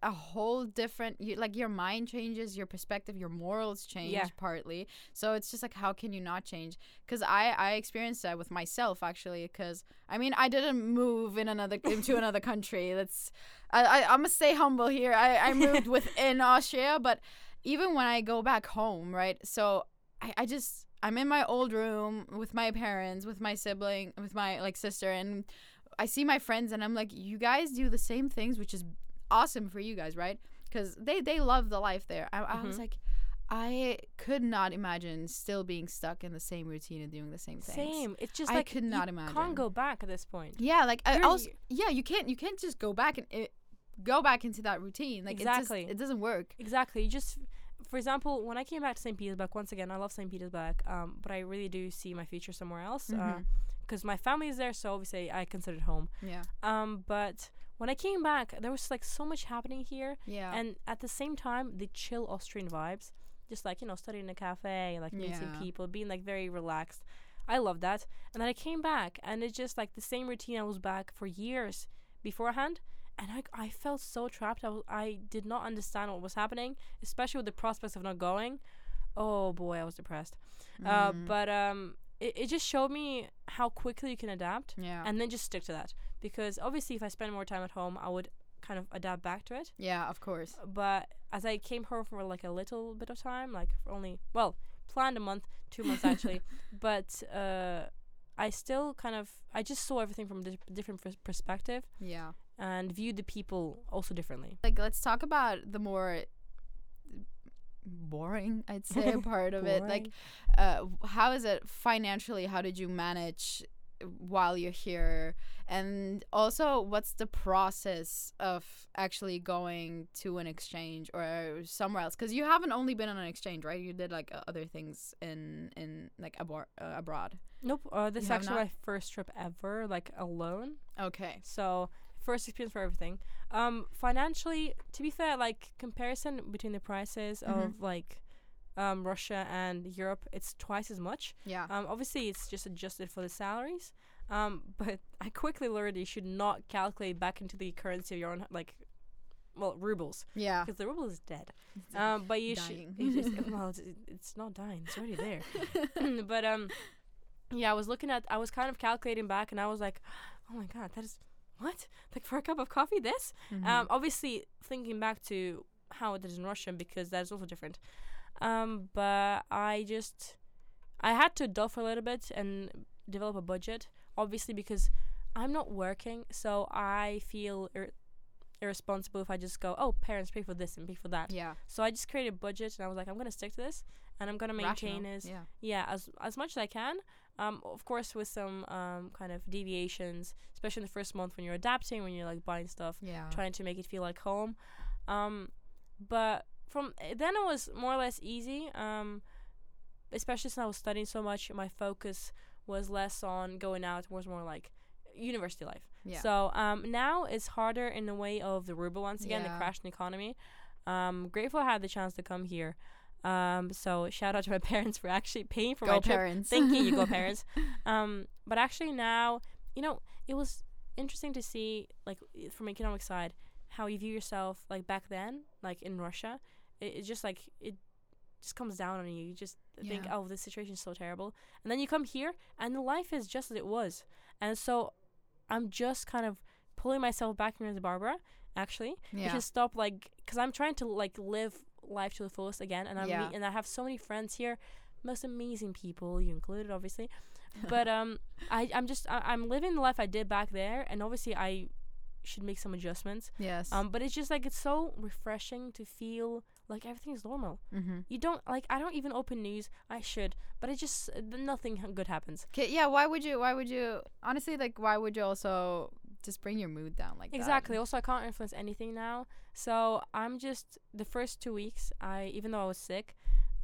[SPEAKER 1] a whole different. You, like, your mind changes, your perspective, your morals change
[SPEAKER 4] Yeah.
[SPEAKER 1] partly. So it's just like, how can you not change? Because I I experienced that with myself actually. Because I mean, I didn't move in another into another country. That's I, I I'm gonna stay humble here. I I moved within Austria, but even when I go back home, right? So I I just I'm in my old room with my parents, with my sibling, with my like sister, and I see my friends, and I'm like, you guys do the same things, which is awesome for you guys, right? Because they they love the life there. I, I was
[SPEAKER 4] Mhm.
[SPEAKER 1] like. I could not imagine still being stuck in the same routine and doing the same thing.
[SPEAKER 4] Same. It's just
[SPEAKER 1] I
[SPEAKER 4] like
[SPEAKER 1] could not imagine.
[SPEAKER 4] Can't go back at this point.
[SPEAKER 1] Yeah, like I also yeah, you can't you can't just go back and it, go back into that routine. Like
[SPEAKER 4] Exactly.
[SPEAKER 1] it just it doesn't work.
[SPEAKER 4] Exactly. You just, for example, when I came back to St. Petersburg, once again, I love St. Petersburg, um, but I really do see my future somewhere else. Because my family is there, so obviously I consider it home.
[SPEAKER 1] Yeah.
[SPEAKER 4] Um, but when I came back, there was like so much happening here.
[SPEAKER 1] Yeah.
[SPEAKER 4] and at the same time the chill austrian vibes just like you know studying in a cafe like meeting
[SPEAKER 1] Yeah.
[SPEAKER 4] people being like very relaxed i love that and then i came back and it's just like the same routine i was back for years beforehand and I, I felt so trapped I, I did not understand what was happening especially with the prospects of not going oh boy i was depressed uh,
[SPEAKER 1] Mm.
[SPEAKER 4] but um it, it just showed me how quickly you can adapt
[SPEAKER 1] Yeah.
[SPEAKER 4] and then just stick to that. Because obviously, if I spend more time at home, I would kind of adapt back to it.
[SPEAKER 1] yeah, of course.
[SPEAKER 4] But as I came home for like a little bit of time, like for only well, planned a month, two months actually, but uh, I still kind of I just saw everything from a di- different pers- perspective
[SPEAKER 1] Yeah.
[SPEAKER 4] and viewed the people also differently.
[SPEAKER 1] Like let's talk about the more boring, I'd say, part of it. Like uh, how is it financially? How did you manage while you're here? And also, what's the process of actually going to an exchange or somewhere else? Because you haven't only been on an exchange, right? You did like uh, other things in in like abor- uh, abroad.
[SPEAKER 4] Nope. Uh, this is actually
[SPEAKER 1] not?
[SPEAKER 4] my first trip ever, like alone.
[SPEAKER 1] Okay.
[SPEAKER 4] So first experience for everything. Um, financially, to be fair, like comparison between the prices
[SPEAKER 1] Mhm.
[SPEAKER 4] of like um, Russia and Europe, it's twice as much.
[SPEAKER 1] Yeah.
[SPEAKER 4] Um, obviously, it's just adjusted for the salaries. Um, but I quickly learned you should not calculate back into the currency of your own, like, well, rubles,
[SPEAKER 1] yeah.
[SPEAKER 4] because the ruble is dead. Um, but you should. Well, it's, it's not dying; it's already there. but um, yeah, I was looking at, I was kind of calculating back, and I was like, oh my god, that is what? Like for a cup of coffee, this?
[SPEAKER 1] Mhm.
[SPEAKER 4] Um, obviously thinking back to how it is in Russian because that's also different. Um, but I just I had to dull for a little bit and develop a budget. Obviously because I'm not working, so I feel ir- irresponsible if I just go, oh, parents pay for this and pay for that.
[SPEAKER 1] yeah.
[SPEAKER 4] So I just created a budget and I was like, I'm gonna stick to this and I'm gonna maintain
[SPEAKER 1] Rational.
[SPEAKER 4] as
[SPEAKER 1] Yeah.
[SPEAKER 4] yeah as as much as I can. Um, of course with some um kind of deviations, especially in the first month when you're adapting, when you're like buying stuff
[SPEAKER 1] Yeah.
[SPEAKER 4] trying to make it feel like home. Um, but from then it was more or less easy. Um, especially since I was studying so much, my focus was less on going out, was more like university life.
[SPEAKER 1] Yeah.
[SPEAKER 4] So um, now it's harder in the way of the ruble once again,
[SPEAKER 1] Yeah.
[SPEAKER 4] the crashing economy. Um, grateful I had the chance to come here. Um, so shout out to my parents for actually paying for
[SPEAKER 1] Go
[SPEAKER 4] my trip.
[SPEAKER 1] parents.
[SPEAKER 4] Thank you, you go parents. Um, but actually now, you know, it was interesting to see, like, from economic side, how you view yourself, like back then, like in Russia. It, it's just like it just comes down on you. You just think, oh, this situation is so terrible, and then you come here, and the life is just as it was. And so, I'm just kind of pulling myself back into Barbara, actually,
[SPEAKER 1] yeah.
[SPEAKER 4] Should stop like because I'm trying to like live life to the fullest again, and I'm
[SPEAKER 1] Yeah.
[SPEAKER 4] and I have so many friends here, most amazing people, you included, obviously. but um, I I'm just I, I'm living the life I did back there, and obviously I should make some adjustments.
[SPEAKER 1] yes.
[SPEAKER 4] Um, but it's just like it's so refreshing to feel like everything is normal.
[SPEAKER 1] mm-hmm.
[SPEAKER 4] You don't like I don't even open news. I should, but it just uh, nothing good happens.
[SPEAKER 1] Okay, yeah. Why would you? Why would you? Honestly, like, why would you also just bring your mood down like that?
[SPEAKER 4] Exactly.
[SPEAKER 1] that?
[SPEAKER 4] Also, I can't influence anything now. So I'm just the first two weeks. I even though I was sick.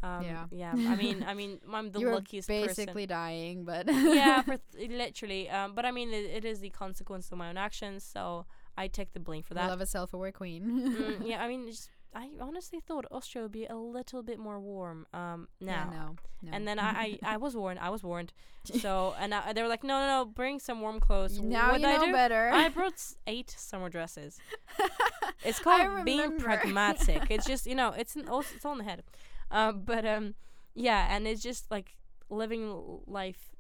[SPEAKER 4] Um,
[SPEAKER 1] Yeah.
[SPEAKER 4] Yeah. I mean, I mean, I'm the
[SPEAKER 1] you
[SPEAKER 4] luckiest person.
[SPEAKER 1] basically dying, but
[SPEAKER 4] yeah, for th- literally. Um, but I mean, it, it is the consequence of my own actions. So I take the blame for that.
[SPEAKER 1] love a self-aware queen.
[SPEAKER 4] Mm, yeah. I mean, just, I honestly thought Austria would be a little bit more warm. Um,
[SPEAKER 1] Yeah, no, no.
[SPEAKER 4] And then I, I, I was warned. I was warned. So and I, they were like, no, no, no, bring some warm clothes.
[SPEAKER 1] now
[SPEAKER 4] what
[SPEAKER 1] you
[SPEAKER 4] I
[SPEAKER 1] know
[SPEAKER 4] do?
[SPEAKER 1] better.
[SPEAKER 4] I brought eight summer dresses. It's called being pragmatic. it's just you know, it's all, it's all in the head. Um, but um, yeah, and it's just like living life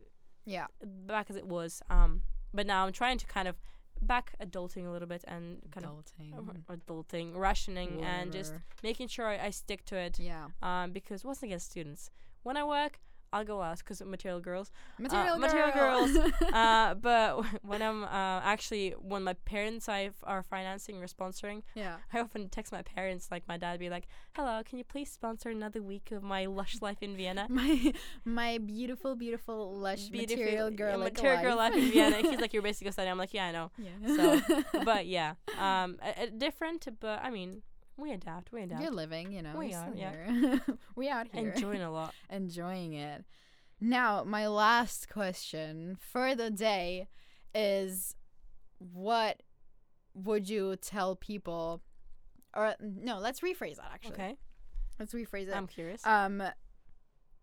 [SPEAKER 1] yeah,
[SPEAKER 4] back as it was. Um, but now I'm trying to kind of back adulting a little bit and kind
[SPEAKER 1] adulting.
[SPEAKER 4] of adulting, rationing, and just making sure I, I stick to it.
[SPEAKER 1] yeah,
[SPEAKER 4] Um, because what's against students? When I work, I'll go out because material girls.
[SPEAKER 1] material, Girls.
[SPEAKER 4] material
[SPEAKER 1] girl.
[SPEAKER 4] uh, but when I'm uh, actually when my parents I f- are financing or sponsoring,
[SPEAKER 1] yeah,
[SPEAKER 4] I often text my parents like my dad be like, "Hello, can you please sponsor another week of my lush life in Vienna?"
[SPEAKER 1] my my beautiful, beautiful, lush
[SPEAKER 4] Beautiful-
[SPEAKER 1] material girl, like
[SPEAKER 4] material girl
[SPEAKER 1] life.
[SPEAKER 4] life in Vienna. He's like, "You're basically studying." I'm like, "Yeah, I know."
[SPEAKER 1] yeah.
[SPEAKER 4] So, but yeah, um, a, a different, but I mean, we adapt. We adapt.
[SPEAKER 1] You're living, you know.
[SPEAKER 4] We
[SPEAKER 1] we're
[SPEAKER 4] yeah.
[SPEAKER 1] here. we out here
[SPEAKER 4] Enjoying a lot.
[SPEAKER 1] enjoying it. Now, my last question for the day is what would you tell people or no, let's rephrase that actually.
[SPEAKER 4] Okay,
[SPEAKER 1] Let's rephrase it.
[SPEAKER 4] I'm curious.
[SPEAKER 1] um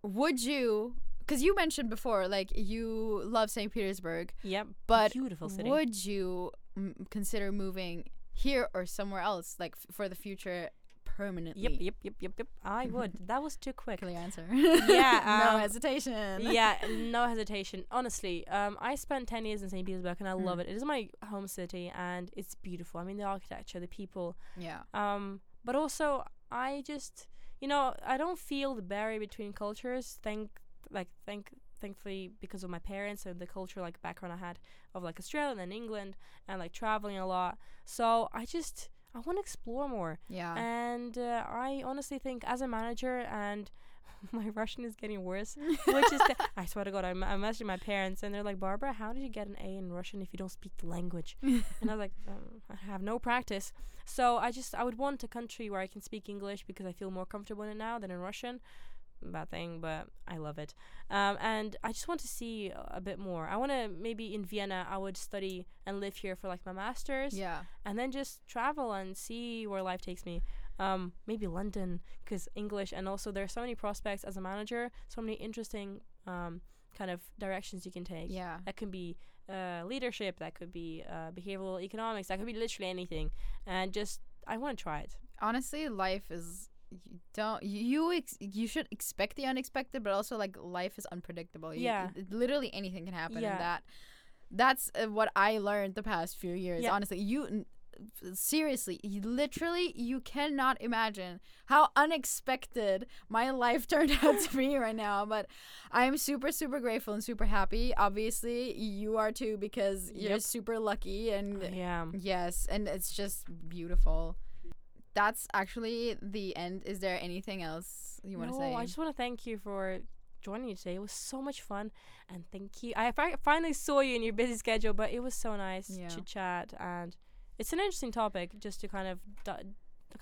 [SPEAKER 1] would you cuz you mentioned before like you love St. Petersburg,
[SPEAKER 4] yep,
[SPEAKER 1] but
[SPEAKER 4] beautiful city.
[SPEAKER 1] would you m- consider moving here or somewhere else like f- for the future permanently?
[SPEAKER 4] Yep, yep, yep, yep, yep. I would. that was too quick.
[SPEAKER 1] Clear answer.
[SPEAKER 4] Yeah,
[SPEAKER 1] no
[SPEAKER 4] um,
[SPEAKER 1] hesitation.
[SPEAKER 4] yeah, no hesitation. Honestly, um, I spent 10 years in St. Petersburg and I love
[SPEAKER 1] Mm.
[SPEAKER 4] it. It is my home city and it's beautiful. I mean, the architecture, the people.
[SPEAKER 1] Yeah.
[SPEAKER 4] Um, but also, I just, you know, I don't feel the barrier between cultures. Thank, like, thank, thankfully, because of my parents and the cultural like background I had of like Australia and England and like traveling a lot. So I just, I want to explore more.
[SPEAKER 1] Yeah.
[SPEAKER 4] And uh, I honestly think, as a manager, and my Russian is getting worse, which is, I swear to God, I'm, I'm messaging my parents, and they're like, Barbara, how did you get an A in Russian if you don't speak the language? and I was like, um, I have no practice. So I just, I would want a country where I can speak English because I feel more comfortable in it now than in Russian. Bad thing, but I love it. Um, and I just want to see a bit more. I want to maybe in Vienna, I would study and live here for like my master's
[SPEAKER 1] yeah.
[SPEAKER 4] and then just travel and see where life takes me. Um, maybe London because English, and also there are so many prospects as a manager, so many interesting um, kind of directions you can take.
[SPEAKER 1] Yeah.
[SPEAKER 4] That can be uh, leadership, that could be uh, behavioral economics, that could be literally anything, and just I want to try it.
[SPEAKER 1] honestly life is you don't you ex- you should expect the unexpected but also like life is unpredictable You-
[SPEAKER 4] Yeah.
[SPEAKER 1] it- literally anything can happen
[SPEAKER 4] Yeah.
[SPEAKER 1] and that that's uh, what i learned the past few years
[SPEAKER 4] Yeah.
[SPEAKER 1] honestly you n- seriously you literally you cannot imagine how unexpected my life turned out to be right now but i'm super super grateful and super happy obviously you are too because you're super lucky and
[SPEAKER 4] Yeah.
[SPEAKER 1] Yes, and it's just beautiful. That's actually the end. Is there anything else you want to
[SPEAKER 4] no,
[SPEAKER 1] say?
[SPEAKER 4] I just want to thank you for joining me today. It was so much fun, and thank you. I fi- finally saw you in your busy schedule, but it was so nice
[SPEAKER 1] Yeah.
[SPEAKER 4] to chat, and it's an interesting topic just to kind of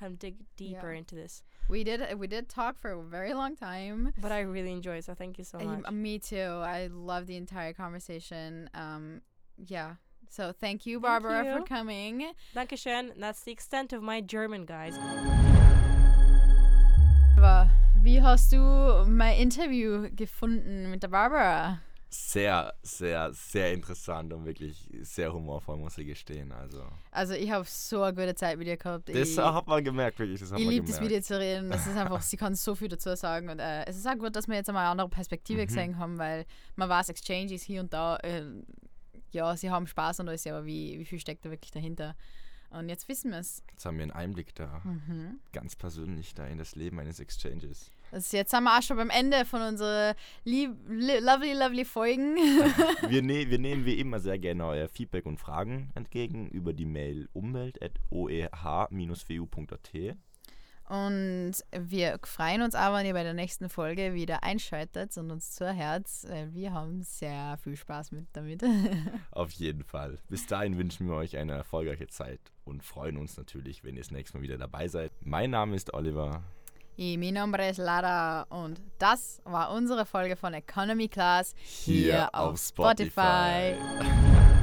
[SPEAKER 4] kind of dig deeper
[SPEAKER 1] Yeah.
[SPEAKER 4] into this.
[SPEAKER 1] we did we did talk for a very long time.
[SPEAKER 4] But I really enjoyed. it, so thank you so
[SPEAKER 1] Uh,
[SPEAKER 4] much.
[SPEAKER 1] y- me too. I love the entire conversation. Um, yeah. So thank you,
[SPEAKER 4] Thank
[SPEAKER 1] Barbara, for
[SPEAKER 4] you.
[SPEAKER 1] coming.
[SPEAKER 4] Dankeschön. That's the extent of my German, guys.
[SPEAKER 1] Aber wie hast du mein Interview gefunden mit der Barbara?
[SPEAKER 2] Sehr, sehr, sehr interessant und wirklich sehr humorvoll, muss ich gestehen. Also,
[SPEAKER 1] Also ich habe so eine gute Zeit mit ihr gehabt.
[SPEAKER 2] das
[SPEAKER 1] ich,
[SPEAKER 2] hat man gemerkt, wirklich. Das hat
[SPEAKER 1] Ich liebe es, mit ihr zu reden. Das ist einfach, sie kann so viel dazu sagen. Und äh, es ist auch gut, dass wir jetzt einmal eine andere Perspektive
[SPEAKER 2] Mhm.
[SPEAKER 1] gesehen haben, weil man weiß, Exchanges hier und da, äh, ja, sie haben Spaß und alles, aber wie, wie viel steckt da wirklich dahinter? Und jetzt wissen wir es.
[SPEAKER 2] Jetzt haben wir einen Einblick da,
[SPEAKER 1] Mhm.
[SPEAKER 2] ganz persönlich da in das Leben eines Exchanges.
[SPEAKER 1] Also jetzt sind wir auch schon beim Ende von unseren lovely, lovely Folgen.
[SPEAKER 2] Wir, ne wir nehmen wie immer sehr gerne euer Feedback und Fragen entgegen über die Mail umwelt.oeh-wu.at.
[SPEAKER 1] Und wir freuen uns aber, wenn ihr bei der nächsten Folge wieder einschaltet und uns zuhört. Wir haben sehr viel Spaß mit damit.
[SPEAKER 2] Auf jeden Fall. Bis dahin wünschen wir euch eine erfolgreiche Zeit und freuen uns natürlich, wenn ihr das nächste Mal wieder dabei seid. Mein Name ist Oliver.
[SPEAKER 1] Y mi nombre es Lara und das war unsere Folge von Economy Class hier, auf Spotify.